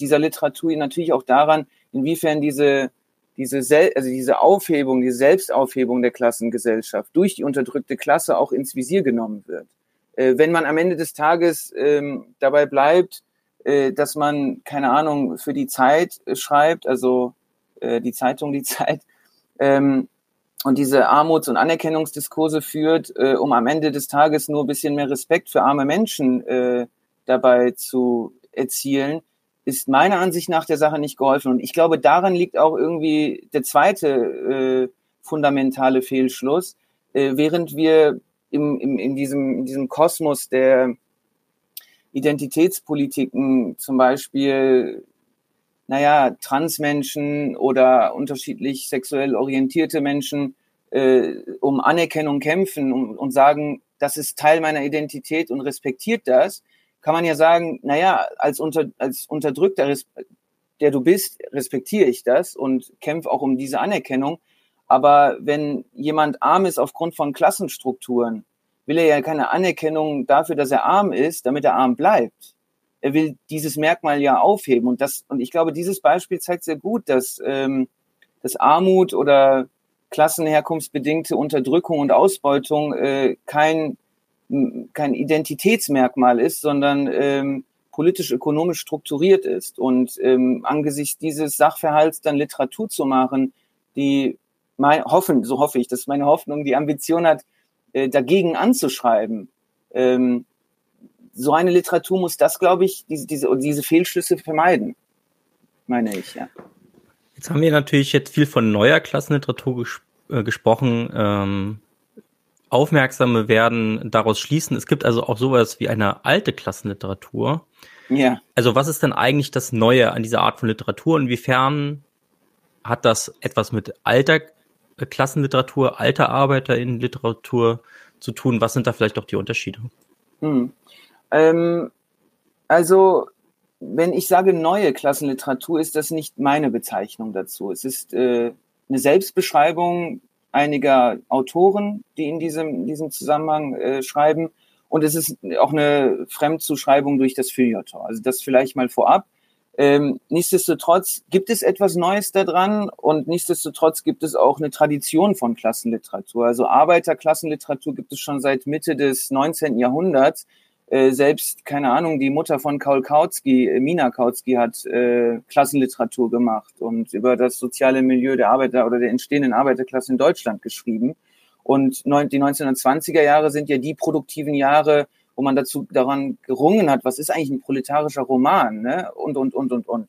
dieser Literatur natürlich auch daran, inwiefern diese diese, Sel also diese Aufhebung, diese Selbstaufhebung der Klassengesellschaft durch die unterdrückte Klasse auch ins Visier genommen wird. Äh, wenn man am Ende des Tages ähm, dabei bleibt, äh, dass man, keine Ahnung, für die Zeit äh, schreibt, also äh, die Zeitung Die <laughs> Zeit, ähm, und diese Armuts- und Anerkennungsdiskurse führt, äh, um am Ende des Tages nur ein bisschen mehr Respekt für arme Menschen dabei zu erzielen, ist meiner Ansicht nach der Sache nicht geholfen. Und ich glaube, daran liegt auch irgendwie der zweite äh, fundamentale Fehlschluss. Äh, während wir im, im, in, diesem, in diesem Kosmos der Identitätspolitiken zum Beispiel, naja, Transmenschen oder unterschiedlich sexuell orientierte Menschen äh, um Anerkennung kämpfen und, und sagen, das ist Teil meiner Identität und respektiert das, kann man ja sagen, naja, als, unter, als Unterdrückter, der du bist, respektiere ich das und kämpfe auch um diese Anerkennung. Aber wenn jemand arm ist aufgrund von Klassenstrukturen, will er ja keine Anerkennung dafür, dass er arm ist, damit er arm bleibt. Er will dieses Merkmal ja aufheben. Und das, und ich glaube, dieses Beispiel zeigt sehr gut, dass, ähm, dass Armut oder klassenherkunftsbedingte Unterdrückung und Ausbeutung äh, kein kein Identitätsmerkmal ist, sondern ähm, politisch-ökonomisch strukturiert ist. Und ähm, angesichts dieses Sachverhalts dann Literatur zu machen, die mein, hoffen, so hoffe ich, dass meine Hoffnung die Ambition hat, äh, dagegen anzuschreiben. Ähm, so eine Literatur muss das, glaube ich, diese, diese, diese Fehlschlüsse vermeiden, meine ich, ja. Jetzt haben wir natürlich jetzt viel von neuer Klassenliteratur ges äh, gesprochen. Ähm, Aufmerksame werden daraus schließen, es gibt also auch sowas wie eine alte Klassenliteratur. Ja. Also was ist denn eigentlich das Neue an dieser Art von Literatur? Inwiefern hat das etwas mit alter Klassenliteratur, alter Arbeiter in Literatur zu tun? Was sind da vielleicht auch die Unterschiede? Hm. Ähm, also wenn ich sage neue Klassenliteratur, ist das nicht meine Bezeichnung dazu. Es ist äh, eine Selbstbeschreibung einiger Autoren, die in diesem, diesem Zusammenhang äh, schreiben. Und es ist auch eine Fremdzuschreibung durch das Feuilleton. Also das vielleicht mal vorab. Ähm, nichtsdestotrotz gibt es etwas Neues daran und nichtsdestotrotz gibt es auch eine Tradition von Klassenliteratur. Also Arbeiterklassenliteratur gibt es schon seit Mitte des 19. Jahrhunderts. Äh, selbst, keine Ahnung, die Mutter von Kaul Kautsky, äh, Mina Kautsky, hat äh, Klassenliteratur gemacht und über das soziale Milieu der Arbeiter oder der entstehenden Arbeiterklasse in Deutschland geschrieben. Und neun, die 1920er Jahre sind ja die produktiven Jahre, wo man dazu daran gerungen hat, was ist eigentlich ein proletarischer Roman, ne? Und und und und und.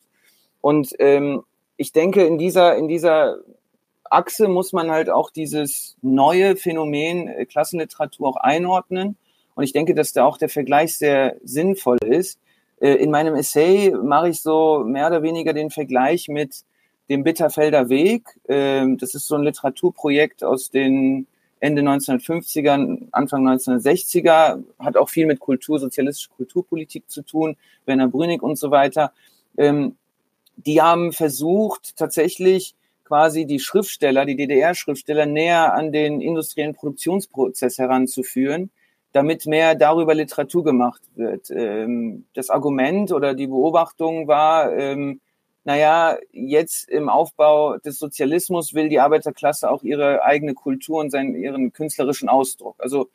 Und ähm, ich denke, in dieser in dieser Achse muss man halt auch dieses neue Phänomen äh, Klassenliteratur auch einordnen und ich denke, dass da auch der Vergleich sehr sinnvoll ist. Äh, in meinem Essay mache ich so mehr oder weniger den Vergleich mit dem Bitterfelder Weg. Ähm, das ist so ein Literaturprojekt aus den Ende 1950er, Anfang 1960er, hat auch viel mit Kultur, sozialistischer Kulturpolitik zu tun, Werner Brünig und so weiter. Ähm, die haben versucht, tatsächlich quasi die Schriftsteller, die DDR-Schriftsteller näher an den industriellen Produktionsprozess heranzuführen damit mehr darüber Literatur gemacht wird. Ähm, das Argument oder die Beobachtung war, ähm, naja, jetzt im Aufbau des Sozialismus will die Arbeiterklasse auch ihre eigene Kultur und seinen, ihren künstlerischen Ausdruck. Also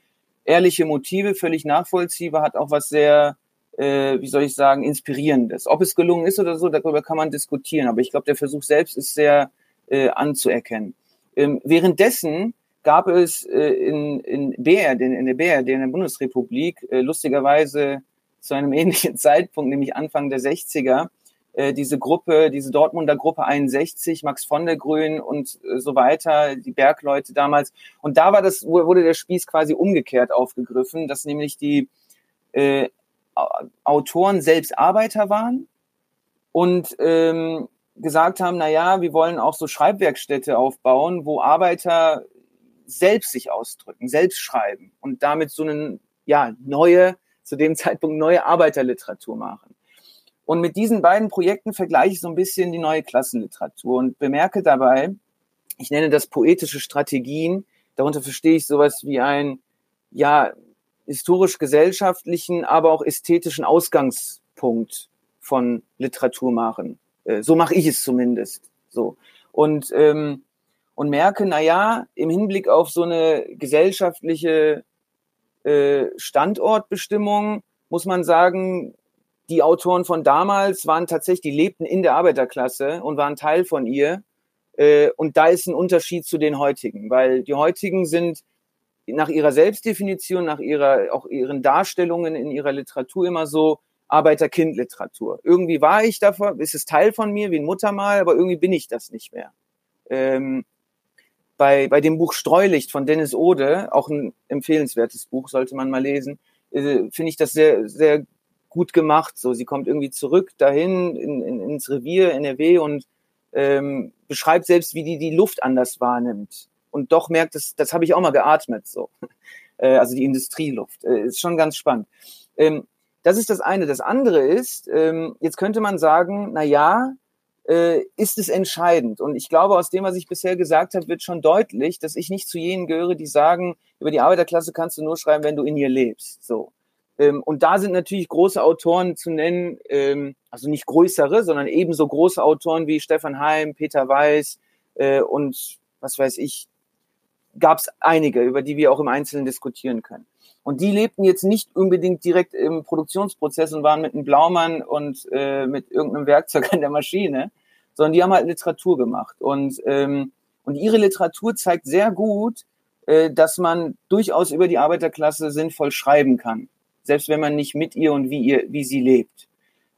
ehrliche Motive, völlig nachvollziehbar, hat auch was sehr, äh, wie soll ich sagen, inspirierendes. Ob es gelungen ist oder so, darüber kann man diskutieren. Aber ich glaube, der Versuch selbst ist sehr äh, anzuerkennen. Ähm, währenddessen gab es äh, in, in BRD, in der BRD, in der Bundesrepublik, äh, lustigerweise zu einem <laughs> ähnlichen Zeitpunkt, nämlich Anfang der 60er, äh, diese Gruppe, diese Dortmunder Gruppe 61, Max von der Grün und äh, so weiter, die Bergleute damals. Und da war das, wurde der Spieß quasi umgekehrt aufgegriffen, dass nämlich die äh, Autoren selbst Arbeiter waren und ähm, gesagt haben, na ja, wir wollen auch so Schreibwerkstätte aufbauen, wo Arbeiter selbst sich ausdrücken, selbst schreiben und damit so eine ja, neue, zu dem <laughs> Zeitpunkt neue Arbeiterliteratur machen. Und mit diesen beiden Projekten vergleiche ich so ein bisschen die neue Klassenliteratur und bemerke dabei, ich nenne das poetische Strategien, darunter verstehe ich sowas wie ein, ja, historisch-gesellschaftlichen, aber auch ästhetischen Ausgangspunkt von Literatur machen. Äh, so mache ich es zumindest. So. Und ähm, und merke, na ja, im Hinblick auf so eine gesellschaftliche äh, Standortbestimmung muss man sagen, die Autoren von damals waren tatsächlich, die lebten in der Arbeiterklasse und waren Teil von ihr. Äh, und da ist ein Unterschied zu den heutigen, weil die heutigen sind nach ihrer Selbstdefinition, nach ihrer, auch ihren Darstellungen in ihrer Literatur immer so Arbeiter-Kind-Literatur. Irgendwie war ich davon, ist es Teil von mir, wie ein Muttermal, aber irgendwie bin ich das nicht mehr. Ähm, bei, bei dem Buch Streulicht von Dennis Ode, auch ein empfehlenswertes Buch, sollte man mal lesen, äh, finde ich das sehr, sehr gut gemacht. So, sie kommt irgendwie zurück dahin in, in, ins Revier NRW und ähm, beschreibt selbst, wie die die Luft anders wahrnimmt. Und doch merkt, das, das habe ich auch mal geatmet. So. <laughs> Äh, also die Industrieluft. Äh, ist schon ganz spannend. Ähm, das ist das eine. Das andere ist, ähm, jetzt könnte man sagen, na ja, äh, ist es entscheidend. Und ich glaube, aus dem, was ich bisher gesagt habe, wird schon deutlich, dass ich nicht zu jenen gehöre, die sagen, über die Arbeiterklasse kannst du nur schreiben, wenn du in ihr lebst. So. Ähm, und da sind natürlich große Autoren zu nennen, ähm, also nicht größere, sondern ebenso große Autoren wie Stefan Heim, Peter Weiß äh, und was weiß ich, gab es einige, über die wir auch im Einzelnen diskutieren können. Und die lebten jetzt nicht unbedingt direkt im Produktionsprozess und waren mit einem Blaumann und äh, mit irgendeinem Werkzeug an der Maschine, sondern die haben halt Literatur gemacht. Und, ähm, und ihre Literatur zeigt sehr gut, äh, dass man durchaus über die Arbeiterklasse sinnvoll schreiben kann, selbst wenn man nicht mit ihr und wie, ihr, wie sie lebt.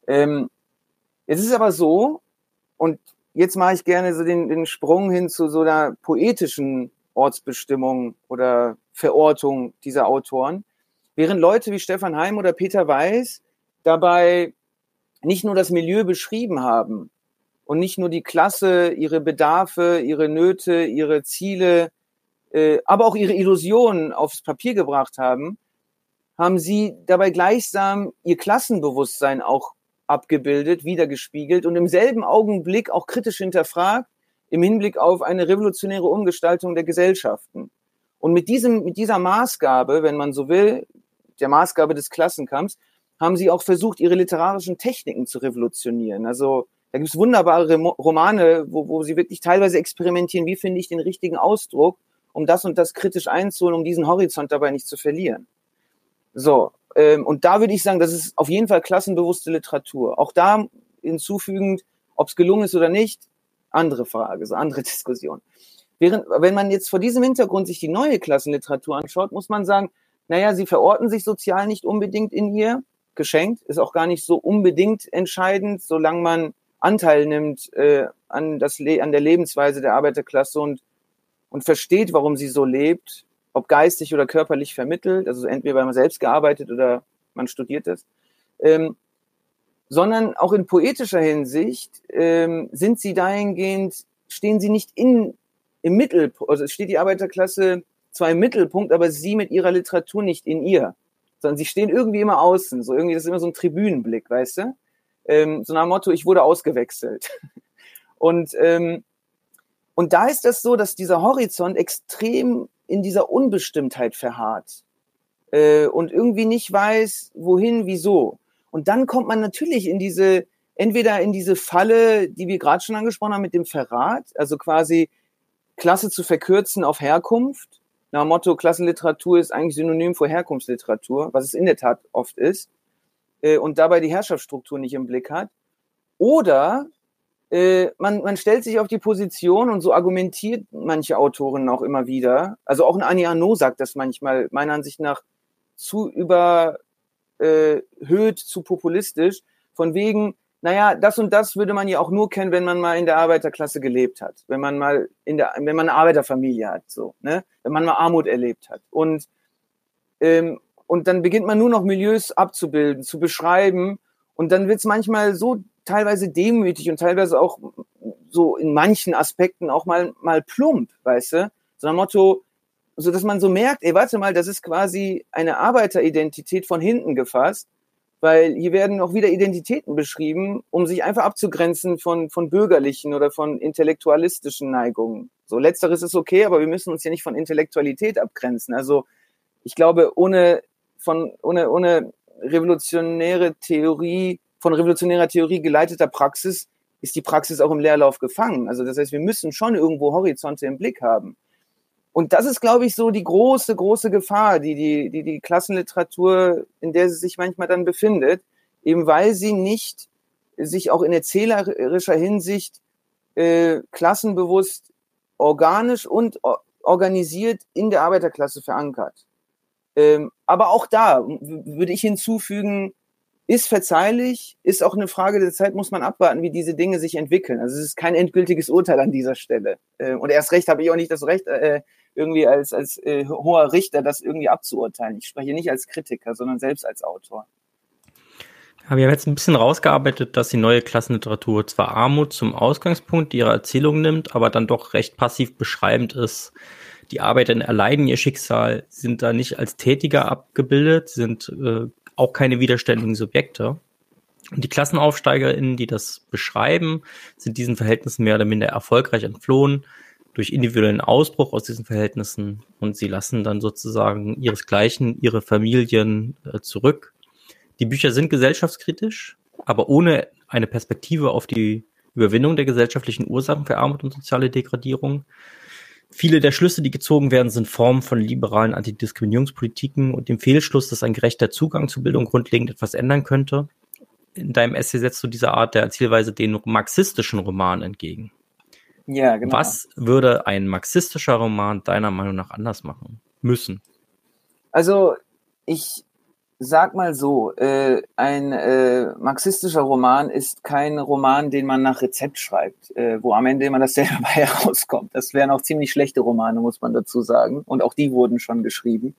Ähm, es ist aber so, und jetzt mache ich gerne so den, den Sprung hin zu so einer poetischen Ortsbestimmung oder Verortung dieser Autoren, während Leute wie Stefan Heim oder Peter Weiß dabei nicht nur das Milieu beschrieben haben und nicht nur die Klasse, ihre Bedarfe, ihre Nöte, ihre Ziele, äh, aber auch ihre Illusionen aufs Papier gebracht haben, haben sie dabei gleichsam ihr Klassenbewusstsein auch abgebildet, wiedergespiegelt und im selben Augenblick auch kritisch hinterfragt, im Hinblick auf eine revolutionäre Umgestaltung der Gesellschaften. Und mit diesem, mit dieser Maßgabe, wenn man so will, der Maßgabe des Klassenkampfs, haben sie auch versucht, ihre literarischen Techniken zu revolutionieren. Also da gibt es wunderbare Romane, wo, wo sie wirklich teilweise experimentieren, wie finde ich den richtigen Ausdruck, um das und das kritisch einzuholen, um diesen Horizont dabei nicht zu verlieren. So, ähm, und da würde ich sagen, das ist auf jeden Fall klassenbewusste Literatur. Auch da hinzufügend, ob es gelungen ist oder nicht, andere Frage, so andere <laughs> Diskussion. Während, wenn man jetzt vor diesem Hintergrund sich die neue Klassenliteratur anschaut, muss man sagen, naja, sie verorten sich sozial nicht unbedingt in ihr, geschenkt, ist auch gar nicht so unbedingt entscheidend, solange man Anteil nimmt äh, an, das an der Lebensweise der Arbeiterklasse und, und versteht, warum sie so lebt, ob geistig oder körperlich vermittelt, also entweder weil man selbst gearbeitet oder man studiert es, ähm, sondern auch in poetischer Hinsicht ähm, sind sie dahingehend, stehen sie nicht in, im Mittelpunkt, also steht die Arbeiterklasse zwar im Mittelpunkt, aber sie mit ihrer Literatur nicht in ihr sondern sie stehen irgendwie immer außen. So irgendwie, das ist immer so ein Tribünenblick, weißt du? Ähm, so nach Motto, ich wurde ausgewechselt. <laughs> Und, ähm, und da ist das so, dass dieser Horizont extrem in dieser Unbestimmtheit verharrt äh, und irgendwie nicht weiß, wohin, wieso. Und dann kommt man natürlich in diese, entweder in diese Falle, die wir gerade schon angesprochen haben, mit dem Verrat, also quasi Klasse zu verkürzen auf Herkunft, nach dem Motto, Klassenliteratur ist eigentlich synonym für Herkunftsliteratur, was es in der Tat oft ist, äh, und dabei die Herrschaftsstruktur nicht im Blick hat. Oder äh, man, man stellt sich auf die Position und so argumentiert manche Autoren auch immer wieder. Also auch ein Annie Arnaud sagt das manchmal, meiner Ansicht nach, zu überhöht, äh, zu populistisch, von wegen, naja, das und das würde man ja auch nur kennen, wenn man mal in der Arbeiterklasse gelebt hat, wenn man mal in der, wenn man eine Arbeiterfamilie hat, so, ne, wenn man mal Armut erlebt hat. Und, ähm, und dann beginnt man nur noch Milieus abzubilden, zu beschreiben. Und dann wird es manchmal so teilweise demütig und teilweise auch so in manchen Aspekten auch mal, mal plump, weißt du? So ein Motto, so dass man so merkt, ey, warte mal, das ist quasi eine Arbeiteridentität von hinten gefasst weil hier werden auch wieder Identitäten beschrieben, um sich einfach abzugrenzen von, von bürgerlichen oder von intellektualistischen Neigungen. So, letzteres ist okay, aber wir müssen uns ja nicht von Intellektualität abgrenzen. Also, ich glaube, ohne, von, ohne, ohne revolutionäre Theorie, von revolutionärer Theorie geleiteter Praxis ist die Praxis auch im Leerlauf gefangen. Also, das heißt, wir müssen schon irgendwo Horizonte im Blick haben. Und das ist, glaube ich, so die große, große Gefahr, die die, die die Klassenliteratur, in der sie sich manchmal dann befindet, eben weil sie nicht sich auch in erzählerischer Hinsicht äh, klassenbewusst, organisch und organisiert in der Arbeiterklasse verankert. Ähm, aber auch da würde ich hinzufügen, ist verzeihlich, ist auch eine Frage der Zeit, muss man abwarten, wie diese Dinge sich entwickeln. Also es ist kein endgültiges Urteil an dieser Stelle. Äh, und erst recht habe ich auch nicht das Recht, äh, irgendwie als, als äh, hoher Richter das irgendwie abzuurteilen. Ich spreche nicht als Kritiker, sondern selbst als Autor. Ja, wir haben jetzt ein bisschen rausgearbeitet, dass die neue Klassenliteratur zwar Armut zum Ausgangspunkt ihrer Erzählung nimmt, aber dann doch recht passiv beschreibend ist. Die Arbeiter erleiden ihr Schicksal, sind da nicht als Tätiger abgebildet, sind äh, auch keine widerständigen Subjekte. Und die KlassenaufsteigerInnen, die das beschreiben, sind diesen Verhältnissen mehr oder minder erfolgreich entflohen, durch individuellen Ausbruch aus diesen Verhältnissen und sie lassen dann sozusagen ihresgleichen, ihre Familien äh, zurück. Die Bücher sind gesellschaftskritisch, aber ohne eine Perspektive auf die Überwindung der gesellschaftlichen Ursachen für Armut und soziale Degradierung. Viele der Schlüsse, die gezogen werden, sind Formen von liberalen Antidiskriminierungspolitiken und dem Fehlschluss, dass ein gerechter Zugang zu Bildung grundlegend etwas ändern könnte. In deinem Essay setzt du dieser Art der Erzählweise den marxistischen Roman entgegen. Ja, genau. Was würde ein marxistischer Roman deiner Meinung nach anders machen müssen? Also, ich sag mal so, äh, ein äh, marxistischer Roman ist kein Roman, den man nach Rezept schreibt, äh, wo am Ende immer dasselbe <laughs> bei herauskommt. Das wären auch ziemlich schlechte Romane, muss man dazu sagen. Und auch die wurden schon geschrieben.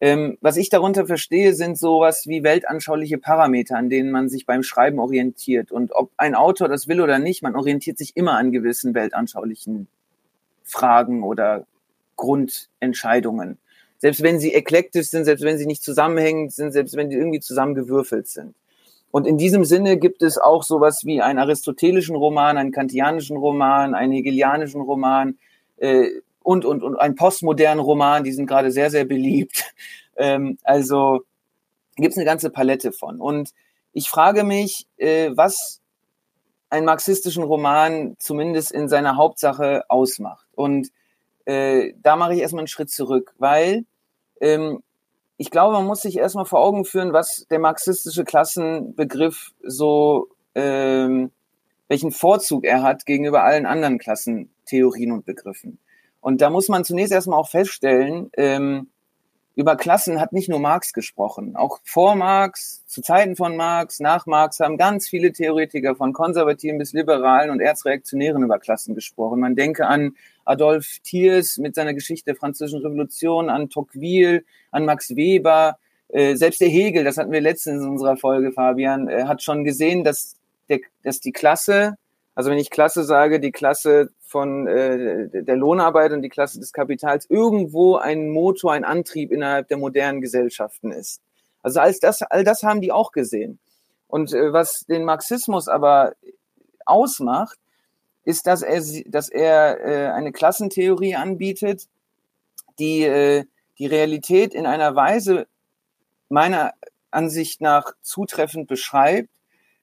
Ähm, was ich darunter verstehe, sind sowas wie weltanschauliche Parameter, an denen man sich beim Schreiben orientiert. Und ob ein Autor das will oder nicht, man orientiert sich immer an gewissen weltanschaulichen Fragen oder Grundentscheidungen. Selbst wenn sie eklektisch sind, selbst wenn sie nicht zusammenhängend sind, selbst wenn die irgendwie zusammengewürfelt sind. und in diesem Sinne gibt es auch sowas wie einen aristotelischen Roman, einen kantianischen Roman, einen hegelianischen Roman äh, und, und, und einen postmodernen Roman, die sind gerade sehr, sehr beliebt. <laughs> Ähm, also gibt es eine ganze Palette von. Und ich frage mich, äh, was einen marxistischen Roman zumindest in seiner Hauptsache ausmacht. Und äh, da mache ich erstmal einen Schritt zurück, weil ähm, ich glaube, man muss sich erstmal vor Augen führen, was der marxistische Klassenbegriff so, ähm, welchen Vorzug er hat gegenüber allen anderen Klassentheorien und Begriffen. Und da muss man zunächst erstmal auch feststellen, ähm, über Klassen hat nicht nur Marx gesprochen. Auch vor Marx, zu Zeiten von Marx, nach Marx haben ganz viele Theoretiker von Konservativen bis Liberalen und Erzreaktionären über Klassen gesprochen. Man denke an Adolf Thiers mit seiner Geschichte der Französischen Revolution, an Tocqueville, an Max Weber, äh, selbst der Hegel, das hatten wir letztens in unserer Folge, Fabian, äh, hat schon gesehen, dass, der, dass die Klasse, also wenn ich Klasse sage, die Klasse von äh, der Lohnarbeit und die Klasse des Kapitals irgendwo ein Motor, ein Antrieb innerhalb der modernen Gesellschaften ist. Also all das, all das haben die auch gesehen. Und äh, was den Marxismus aber ausmacht, ist, dass er, dass er äh, eine Klassentheorie anbietet, die äh, die Realität in einer Weise meiner Ansicht nach zutreffend beschreibt,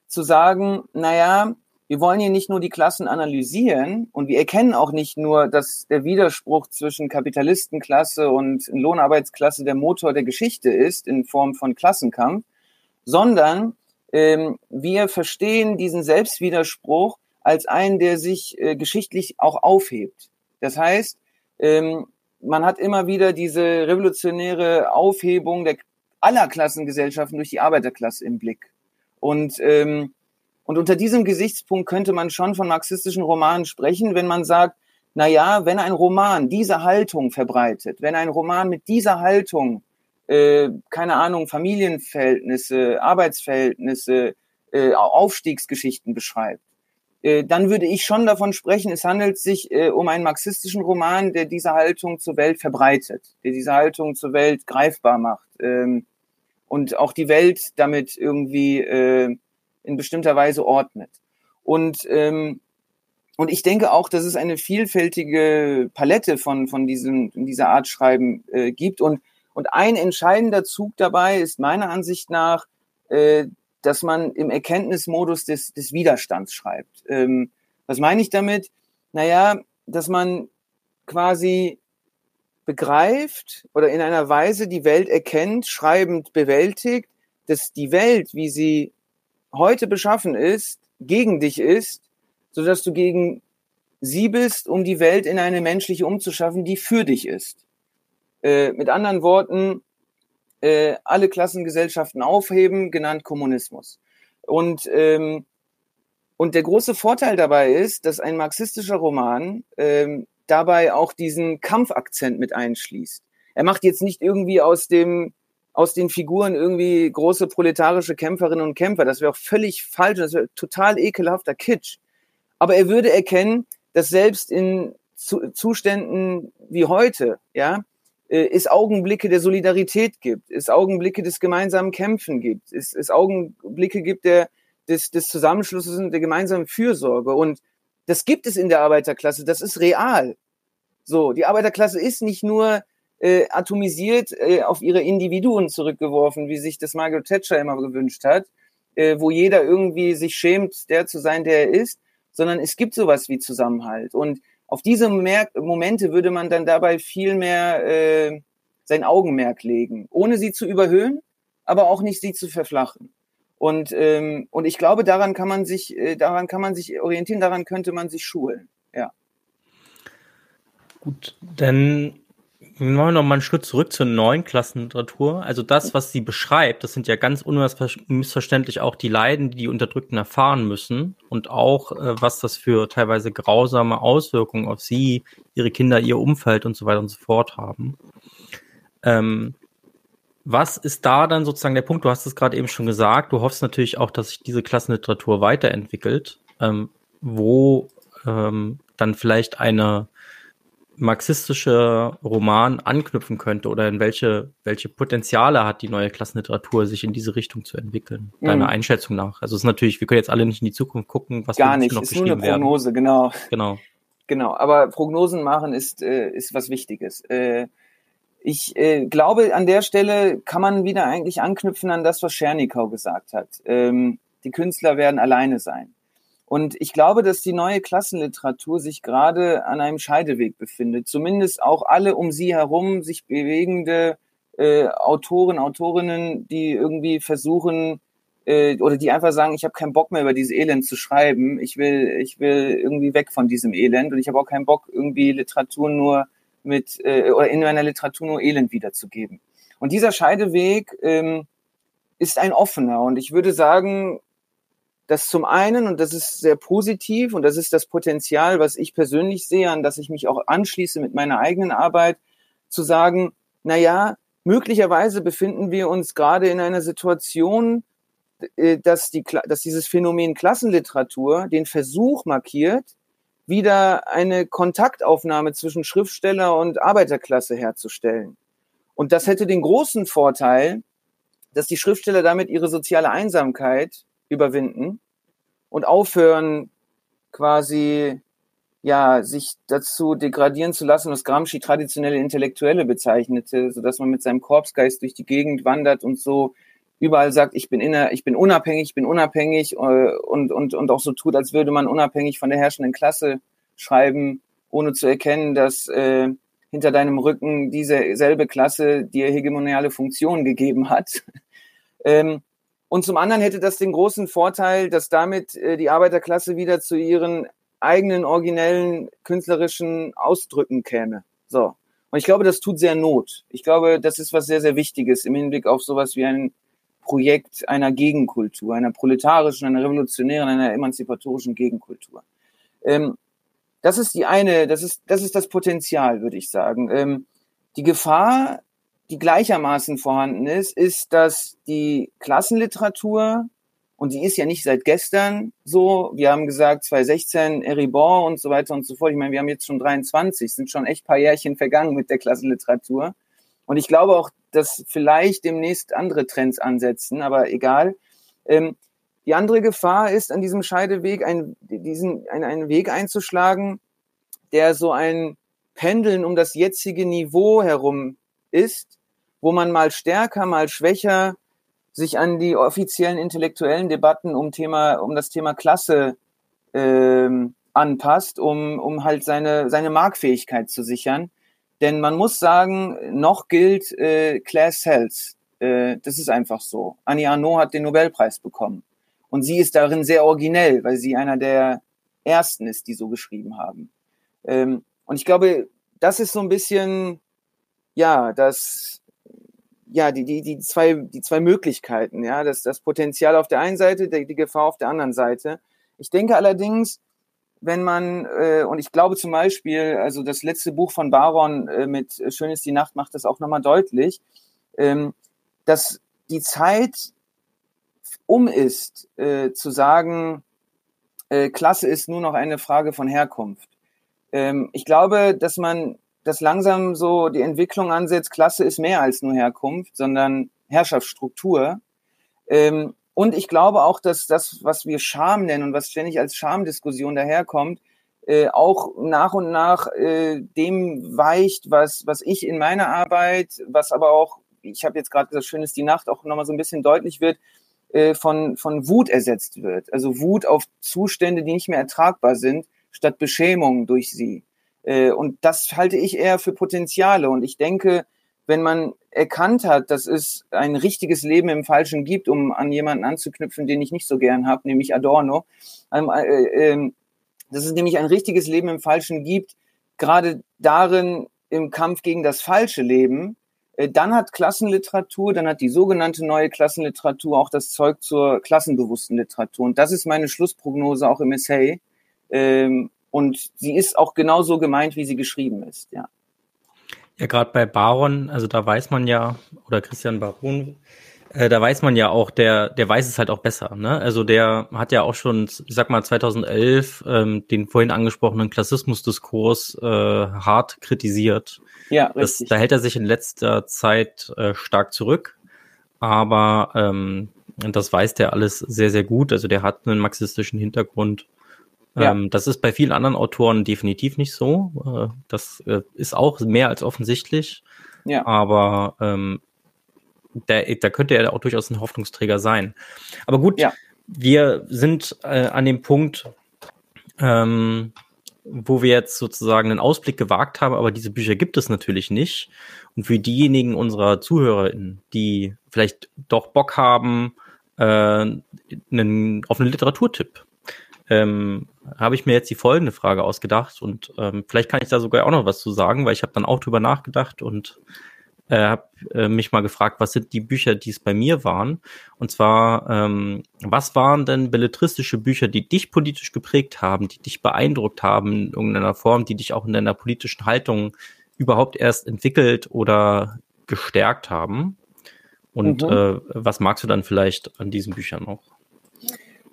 zu sagen, naja, wir wollen hier nicht nur die Klassen analysieren und wir erkennen auch nicht nur, dass der Widerspruch zwischen Kapitalistenklasse und Lohnarbeitsklasse der Motor der Geschichte ist in Form von Klassenkampf, sondern ähm, wir verstehen diesen Selbstwiderspruch als einen, der sich äh, geschichtlich auch aufhebt. Das heißt, ähm, man hat immer wieder diese revolutionäre Aufhebung der aller Klassengesellschaften durch die Arbeiterklasse im Blick. Und, ähm, und unter diesem Gesichtspunkt könnte man schon von marxistischen Romanen sprechen, wenn man sagt, na ja, wenn ein Roman diese Haltung verbreitet, wenn ein Roman mit dieser Haltung, äh, keine Ahnung, Familienverhältnisse, Arbeitsverhältnisse, äh, Aufstiegsgeschichten beschreibt, äh, dann würde ich schon davon sprechen, es handelt sich äh, um einen marxistischen Roman, der diese Haltung zur Welt verbreitet, der diese Haltung zur Welt greifbar macht ähm, und auch die Welt damit irgendwie äh, in bestimmter Weise ordnet. Und ähm, und ich denke auch, dass es eine vielfältige Palette von, von diesem, dieser Art Schreiben äh, gibt. Und, und ein entscheidender Zug dabei ist meiner Ansicht nach äh, dass man im Erkenntnismodus des, des Widerstands schreibt. Ähm, was meine ich damit? Naja, dass man quasi begreift oder in einer Weise die Welt erkennt, schreibend bewältigt, dass die Welt, wie sie heute beschaffen ist, gegen dich ist, so dass du gegen sie bist, um die Welt in eine menschliche umzuschaffen, die für dich ist. Äh, mit anderen Worten, äh, alle Klassengesellschaften aufheben, genannt Kommunismus. Und, ähm, und der große Vorteil dabei ist, dass ein marxistischer Roman ähm, dabei auch diesen Kampfakzent mit einschließt. Er macht jetzt nicht irgendwie aus dem aus den Figuren irgendwie große proletarische Kämpferinnen und Kämpfer. Das wäre auch völlig falsch, das wäre total ekelhafter Kitsch. Aber er würde erkennen, dass selbst in Zuständen wie heute, ja, äh, es Augenblicke der Solidarität gibt, es Augenblicke des gemeinsamen Kämpfen gibt, es, es Augenblicke gibt der, des, des Zusammenschlusses und der gemeinsamen Fürsorge. Und das gibt es in der Arbeiterklasse, das ist real. So, die Arbeiterklasse ist nicht nur äh, atomisiert äh, auf ihre Individuen zurückgeworfen, wie sich das Margaret Thatcher immer gewünscht hat, äh, wo jeder irgendwie sich schämt, der zu sein, der er ist, sondern es gibt sowas wie Zusammenhalt. Und auf diese Mer Momente würde man dann dabei viel mehr äh, sein Augenmerk legen, ohne sie zu überhöhen, aber auch nicht sie zu verflachen. Und, ähm, und ich glaube, daran kann man sich, äh, daran kann man sich orientieren, daran könnte man sich schulen. Ja. Gut, dann machen wir noch mal einen Schritt zurück zur neuen Klassenliteratur. Also das, was sie beschreibt, das sind ja ganz unmissverständlich auch die Leiden, die die Unterdrückten erfahren müssen und auch, äh, was das für teilweise grausame Auswirkungen auf sie, ihre Kinder, ihr Umfeld und so weiter und so fort haben. Ähm, was ist da dann sozusagen der Punkt? Du hast es gerade eben schon gesagt. Du hoffst natürlich auch, dass sich diese Klassenliteratur weiterentwickelt, ähm, wo ähm, dann vielleicht eine marxistische Roman anknüpfen könnte oder in welche, welche Potenziale hat die neue Klassenliteratur, sich in diese Richtung zu entwickeln, mhm. deiner Einschätzung nach? Also es ist natürlich, wir können jetzt alle nicht in die Zukunft gucken, was Gar nicht, noch ist nur eine Prognose, werden. genau. Genau. Genau, aber Prognosen machen ist, äh, ist was Wichtiges. Äh, ich äh, glaube, an der Stelle kann man wieder eigentlich anknüpfen an das, was Schernikau gesagt hat. Ähm, die Künstler werden alleine sein. Und ich glaube, dass die neue Klassenliteratur sich gerade an einem Scheideweg befindet. Zumindest auch alle um sie herum sich bewegende äh, Autoren, Autorinnen, die irgendwie versuchen äh, oder die einfach sagen, ich habe keinen Bock mehr über dieses Elend zu schreiben. Ich will, ich will irgendwie weg von diesem Elend und ich habe auch keinen Bock irgendwie Literatur nur mit äh, oder in meiner Literatur nur Elend wiederzugeben. Und dieser Scheideweg ähm, ist ein offener und ich würde sagen, das zum einen, und das ist sehr positiv, und das ist das Potenzial, was ich persönlich sehe, an das ich mich auch anschließe mit meiner eigenen Arbeit, zu sagen, na ja, möglicherweise befinden wir uns gerade in einer Situation, äh, dass, die, dass dieses Phänomen Klassenliteratur den Versuch markiert, wieder eine Kontaktaufnahme zwischen Schriftsteller und Arbeiterklasse herzustellen. Und das hätte den großen Vorteil, dass die Schriftsteller damit ihre soziale Einsamkeit überwinden und aufhören, quasi ja, sich dazu degradieren zu lassen, was Gramsci traditionelle Intellektuelle bezeichnete, so dass man mit seinem Korpsgeist durch die Gegend wandert und so überall sagt, ich bin inner, ich bin unabhängig, ich bin unabhängig äh, und, und, und auch so tut, als würde man unabhängig von der herrschenden Klasse schreiben, ohne zu erkennen, dass äh, hinter deinem Rücken diese selbe Klasse dir hegemoniale Funktion gegeben hat. <laughs> ähm, und zum anderen hätte das den großen Vorteil, dass damit äh, die Arbeiterklasse wieder zu ihren eigenen originellen künstlerischen Ausdrücken käme. So. Und ich glaube, das tut sehr Not. Ich glaube, das ist was sehr, sehr Wichtiges im Hinblick auf sowas wie ein Projekt einer Gegenkultur, einer proletarischen, einer revolutionären, einer emanzipatorischen Gegenkultur. Ähm, das ist die eine, das ist, das ist das Potenzial, würde ich sagen. Ähm, die Gefahr die gleichermaßen vorhanden ist, ist, dass die Klassenliteratur, und die ist ja nicht seit gestern so, wir haben gesagt 2016 Eribon und so weiter und so fort, ich meine, wir haben jetzt schon 23, sind schon echt paar Jährchen vergangen mit der Klassenliteratur. Und ich glaube auch, dass vielleicht demnächst andere Trends ansetzen, aber egal. Ähm, die andere Gefahr ist, an diesem Scheideweg ein, diesen, einen, einen Weg einzuschlagen, der so ein Pendeln um das jetzige Niveau herum ist, wo man mal stärker, mal schwächer sich an die offiziellen intellektuellen Debatten um Thema, um das Thema Klasse ähm, anpasst, um, um halt seine, seine Markfähigkeit zu sichern. Denn man muss sagen, noch gilt äh, Claire Sells. Äh, das ist einfach so. Annie Arnaud hat den Nobelpreis bekommen. Und sie ist darin sehr originell, weil sie einer der ersten ist, die so geschrieben haben. Ähm, und ich glaube, das ist so ein bisschen ja, das, ja, die, die, die, zwei, die zwei Möglichkeiten, ja, das, das Potenzial auf der einen Seite, die, die Gefahr auf der anderen Seite. Ich denke allerdings, wenn man, äh, und ich glaube zum Beispiel, also das letzte Buch von Baron äh, mit Schön ist die Nacht macht das auch nochmal deutlich, ähm, dass die Zeit um ist, äh, zu sagen, äh, Klasse ist nur noch eine Frage von Herkunft. Ähm, ich glaube, dass man dass langsam so die Entwicklung ansetzt, Klasse ist mehr als nur Herkunft, sondern Herrschaftsstruktur. Ähm, und ich glaube auch, dass das, was wir Scham nennen und was ständig als Schamdiskussion daherkommt, äh, auch nach und nach äh, dem weicht, was, was ich in meiner Arbeit, was aber auch, ich habe jetzt gerade gesagt, schön ist die Nacht, auch nochmal so ein bisschen deutlich wird, äh, von, von Wut ersetzt wird. Also Wut auf Zustände, die nicht mehr ertragbar sind, statt Beschämung durch sie. Äh, und das halte ich eher für Potenziale. Und ich denke, wenn man erkannt hat, dass es ein richtiges Leben im Falschen gibt, um an jemanden anzuknüpfen, den ich nicht so gern habe, nämlich Adorno, ähm, äh, äh, dass es nämlich ein richtiges Leben im Falschen gibt, gerade darin im Kampf gegen das falsche Leben, äh, dann hat Klassenliteratur, dann hat die sogenannte neue Klassenliteratur auch das Zeug zur klassenbewussten Literatur. Und das ist meine Schlussprognose auch im Essay. Ähm, und sie ist auch genauso gemeint, wie sie geschrieben ist, ja. Ja, gerade bei Baron, also da weiß man ja, oder Christian Baron, äh, da weiß man ja auch, der, der weiß es halt auch besser. Ne? Also der hat ja auch schon, ich sag mal 2011, ähm, den vorhin angesprochenen Klassismusdiskurs äh, hart kritisiert. Ja, richtig. Das, da hält er sich in letzter Zeit äh, stark zurück, aber ähm, das weiß der alles sehr, sehr gut. Also der hat einen marxistischen Hintergrund. Ja. Ähm, das ist bei vielen anderen Autoren definitiv nicht so. Äh, das äh, ist auch mehr als offensichtlich. Ja. Aber ähm, da, da könnte er auch durchaus ein Hoffnungsträger sein. Aber gut, ja. wir sind äh, an dem Punkt, ähm, wo wir jetzt sozusagen einen Ausblick gewagt haben, aber diese Bücher gibt es natürlich nicht. Und für diejenigen unserer ZuhörerInnen, die vielleicht doch Bock haben, äh, einen, auf einen Literaturtipp, ähm, habe ich mir jetzt die folgende Frage ausgedacht und ähm, vielleicht kann ich da sogar auch noch was zu sagen, weil ich habe dann auch drüber nachgedacht und äh, habe äh, mich mal gefragt, was sind die Bücher, die es bei mir waren. Und zwar, ähm, was waren denn belletristische Bücher, die dich politisch geprägt haben, die dich beeindruckt haben in irgendeiner Form, die dich auch in deiner politischen Haltung überhaupt erst entwickelt oder gestärkt haben? Und mhm. äh, was magst du dann vielleicht an diesen Büchern noch?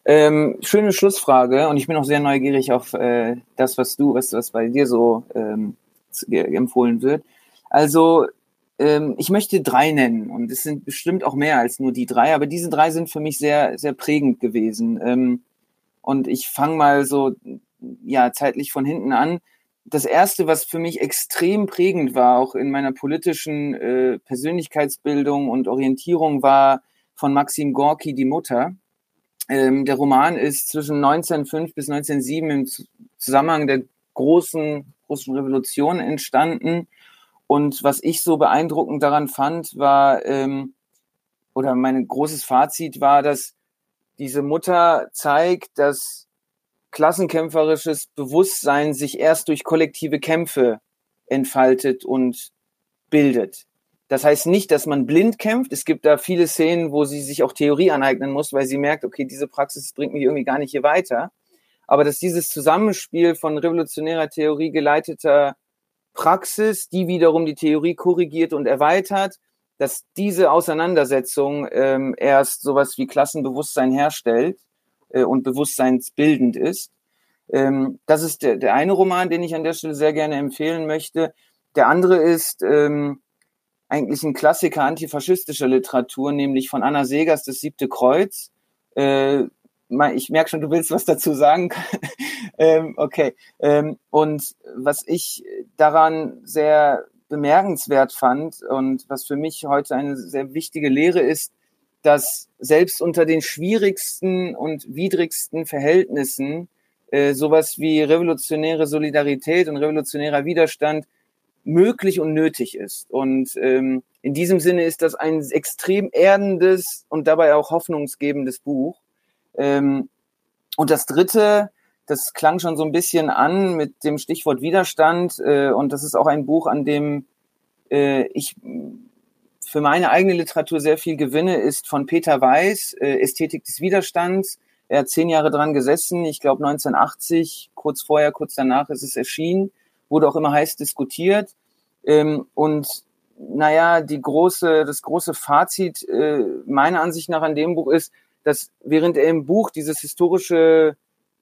Ähm, schöne Schlussfrage und ich bin auch sehr neugierig auf äh, das, was du, was, was bei dir so ähm, empfohlen wird. Also ähm, ich möchte drei nennen und es sind bestimmt auch mehr als nur die drei, aber diese drei sind für mich sehr, sehr prägend gewesen. Ähm, und ich fange mal so, ja, zeitlich von hinten an. Das erste, was für mich extrem prägend war, auch in meiner politischen äh, Persönlichkeitsbildung und Orientierung, war von Maxim Gorki Die Mutter. Ähm, der Roman ist zwischen 1905 bis 1907 im Zusammenhang der großen, großen Revolution entstanden und was ich so beeindruckend daran fand, war, ähm, oder mein großes Fazit war, dass diese Mutter zeigt, dass klassenkämpferisches Bewusstsein sich erst durch kollektive Kämpfe entfaltet und bildet. Das heißt nicht, dass man blind kämpft. Es gibt da viele Szenen, wo sie sich auch Theorie aneignen muss, weil sie merkt, okay, diese Praxis bringt mich irgendwie gar nicht hier weiter. Aber dass dieses Zusammenspiel von revolutionärer Theorie geleiteter Praxis, die wiederum die Theorie korrigiert und erweitert, dass diese Auseinandersetzung ähm, erst sowas wie Klassenbewusstsein herstellt äh, und bewusstseinsbildend ist. Ähm, das ist der, der eine Roman, den ich an der Stelle sehr gerne empfehlen möchte. Der andere ist ähm, eigentlich ein Klassiker antifaschistischer Literatur, nämlich von Anna Segers, Das siebte Kreuz. Äh, ich merke schon, du willst was dazu sagen. <laughs> ähm, okay. Ähm, und was ich daran sehr bemerkenswert fand und was für mich heute eine sehr wichtige Lehre ist, dass selbst unter den schwierigsten und widrigsten Verhältnissen äh, sowas wie revolutionäre Solidarität und revolutionärer Widerstand möglich und nötig ist. Und ähm, in diesem Sinne ist das ein extrem erdendes und dabei auch hoffnungsgebendes Buch. Ähm, und das Dritte, das klang schon so ein bisschen an mit dem Stichwort Widerstand. Äh, und das ist auch ein Buch, an dem äh, ich für meine eigene Literatur sehr viel gewinne, ist von Peter Weiß, äh, Ästhetik des Widerstands. Er hat zehn Jahre dran gesessen. Ich glaube 1980, kurz vorher, kurz danach ist es erschienen, wurde auch immer heiß diskutiert. Ähm, und naja, die große, das große Fazit äh, meiner Ansicht nach an dem Buch ist, dass während er im Buch dieses historische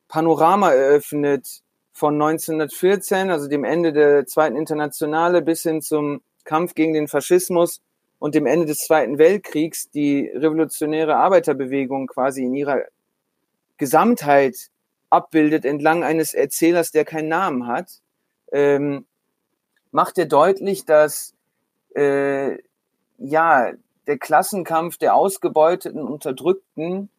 Panorama eröffnet von 1914, also dem Ende der Zweiten Internationale bis hin zum Kampf gegen den Faschismus und dem Ende des Zweiten Weltkriegs, die revolutionäre Arbeiterbewegung quasi in ihrer Gesamtheit abbildet entlang eines Erzählers, der keinen Namen hat, ähm, macht er deutlich, dass äh, ja der Klassenkampf der Ausgebeuteten, Unterdrückten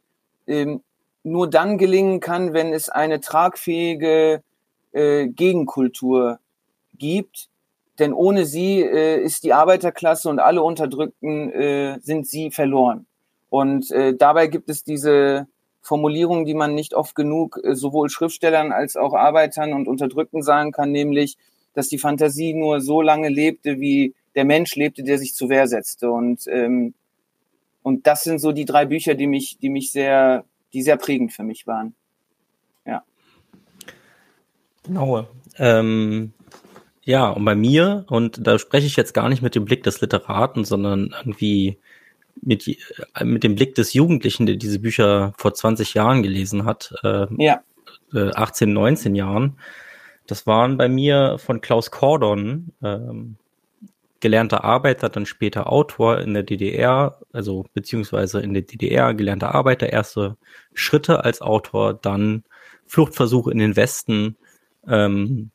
ähm, nur dann gelingen kann, wenn es eine tragfähige äh, Gegenkultur gibt. Denn ohne sie äh, ist die Arbeiterklasse und alle Unterdrückten äh, sind sie verloren. Und äh, dabei gibt es diese Formulierung, die man nicht oft genug äh, sowohl Schriftstellern als auch Arbeitern und Unterdrückten sagen kann, nämlich, dass die Fantasie nur so lange lebte, wie der Mensch lebte, der sich zur Wehr setzte. Und, ähm, und das sind so die drei Bücher, die mich, die mich sehr, die sehr prägend für mich waren. Ja. Genau. Ähm, ja, und bei mir, und da spreche ich jetzt gar nicht mit dem Blick des Literaten, sondern irgendwie mit, äh, mit dem Blick des Jugendlichen, der diese Bücher vor 20 Jahren gelesen hat, äh, ja. äh, 18, 19 Jahren, das waren bei mir von Klaus Kordon, ähm, gelernter Arbeiter, dann später Autor in der DDR, also beziehungsweise in der DDR gelernter Arbeiter, erste Schritte als Autor, dann Fluchtversuch in den Westen ähm,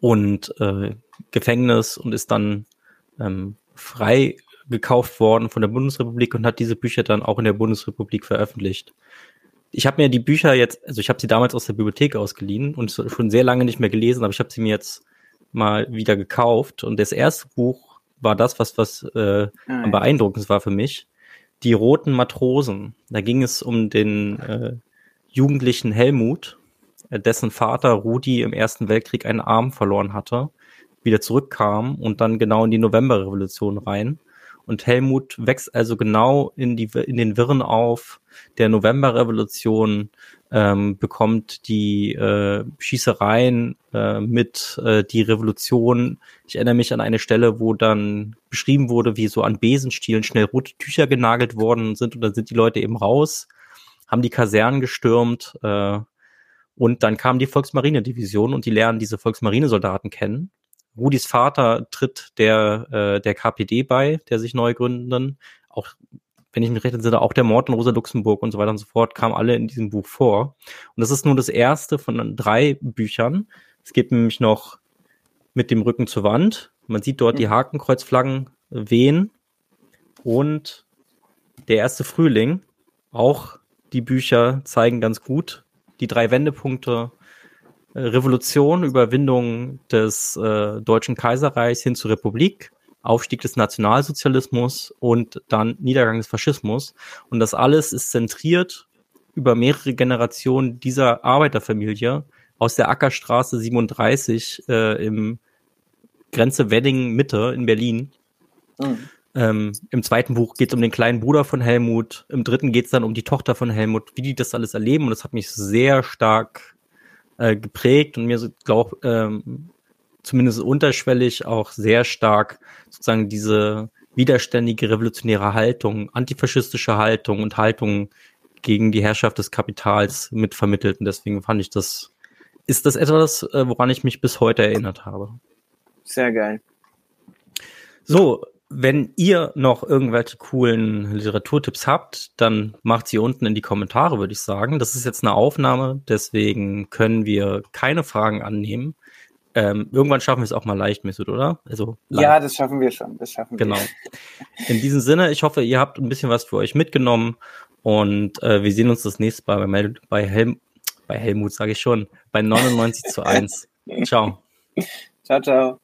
und äh, Gefängnis und ist dann ähm, frei gekauft worden von der Bundesrepublik und hat diese Bücher dann auch in der Bundesrepublik veröffentlicht. Ich habe mir die Bücher jetzt, also ich habe sie damals aus der Bibliothek ausgeliehen und schon sehr lange nicht mehr gelesen, aber ich habe sie mir jetzt mal wieder gekauft. Und das erste Buch war das, was, was äh, am beeindruckendsten war für mich. Die Roten Matrosen. Da ging es um den äh, jugendlichen Helmut, äh, dessen Vater Rudi im Ersten Weltkrieg einen Arm verloren hatte, wieder zurückkam und dann genau in die Novemberrevolution rein. Und Helmut wächst also genau in, die, in den Wirren auf. Der Novemberrevolution, ähm, bekommt die äh, Schießereien äh, mit, äh, die Revolution. Ich erinnere mich an eine Stelle, wo dann beschrieben wurde, wie so an Besenstielen schnell rote Tücher genagelt worden sind. Und dann sind die Leute eben raus, haben die Kasernen gestürmt äh, und dann kam die Volksmarinedivision und die lernen diese Volksmarinesoldaten kennen Rudis Vater tritt der, äh, der KPD bei, der sich neu gründenden. Auch, wenn ich mich recht entsinne, auch der Mord in Rosa Luxemburg und so weiter und so fort, kamen alle in diesem Buch vor. Und das ist nur das erste von drei Büchern. Es geht nämlich noch mit dem Rücken zur Wand. Man sieht dort die. Hakenkreuzflaggen wehen. Und der erste Frühling. Auch die Bücher zeigen ganz gut die drei Wendepunkte Revolution, Überwindung des äh, Deutschen Kaiserreichs hin zur Republik, Aufstieg des Nationalsozialismus und dann Niedergang des Faschismus. Und das alles ist zentriert über mehrere Generationen dieser Arbeiterfamilie aus der Ackerstraße 37 äh, im Grenze Wedding Mitte in Berlin. Mhm. Ähm, Im zweiten Buch geht es um den kleinen Bruder von Helmut. Im dritten geht es dann um die Tochter von Helmut, wie die das alles erleben. Und das hat mich sehr stark äh, geprägt und mir so glaube ähm, zumindest unterschwellig auch sehr stark sozusagen diese widerständige revolutionäre Haltung, antifaschistische Haltung und Haltung gegen die Herrschaft des Kapitals mit vermittelt. Und deswegen fand ich das, ist das etwas, äh, woran ich mich bis heute erinnert habe. Sehr geil. So, wenn ihr noch irgendwelche coolen Literaturtipps habt, dann macht sie unten in die Kommentare, würde ich sagen. Das ist jetzt eine Aufnahme, deswegen können wir keine Fragen annehmen. Ähm, irgendwann schaffen wir es auch mal leicht, Mesut, oder? Also ja, das schaffen wir schon. Das schaffen genau. wir. In diesem Sinne, ich hoffe, ihr habt ein bisschen was für euch mitgenommen und äh, wir sehen uns das nächste Mal bei, bei, Helm bei Helmut, sage ich schon, bei 99 zu 1. <laughs> Ciao. Ciao, ciao.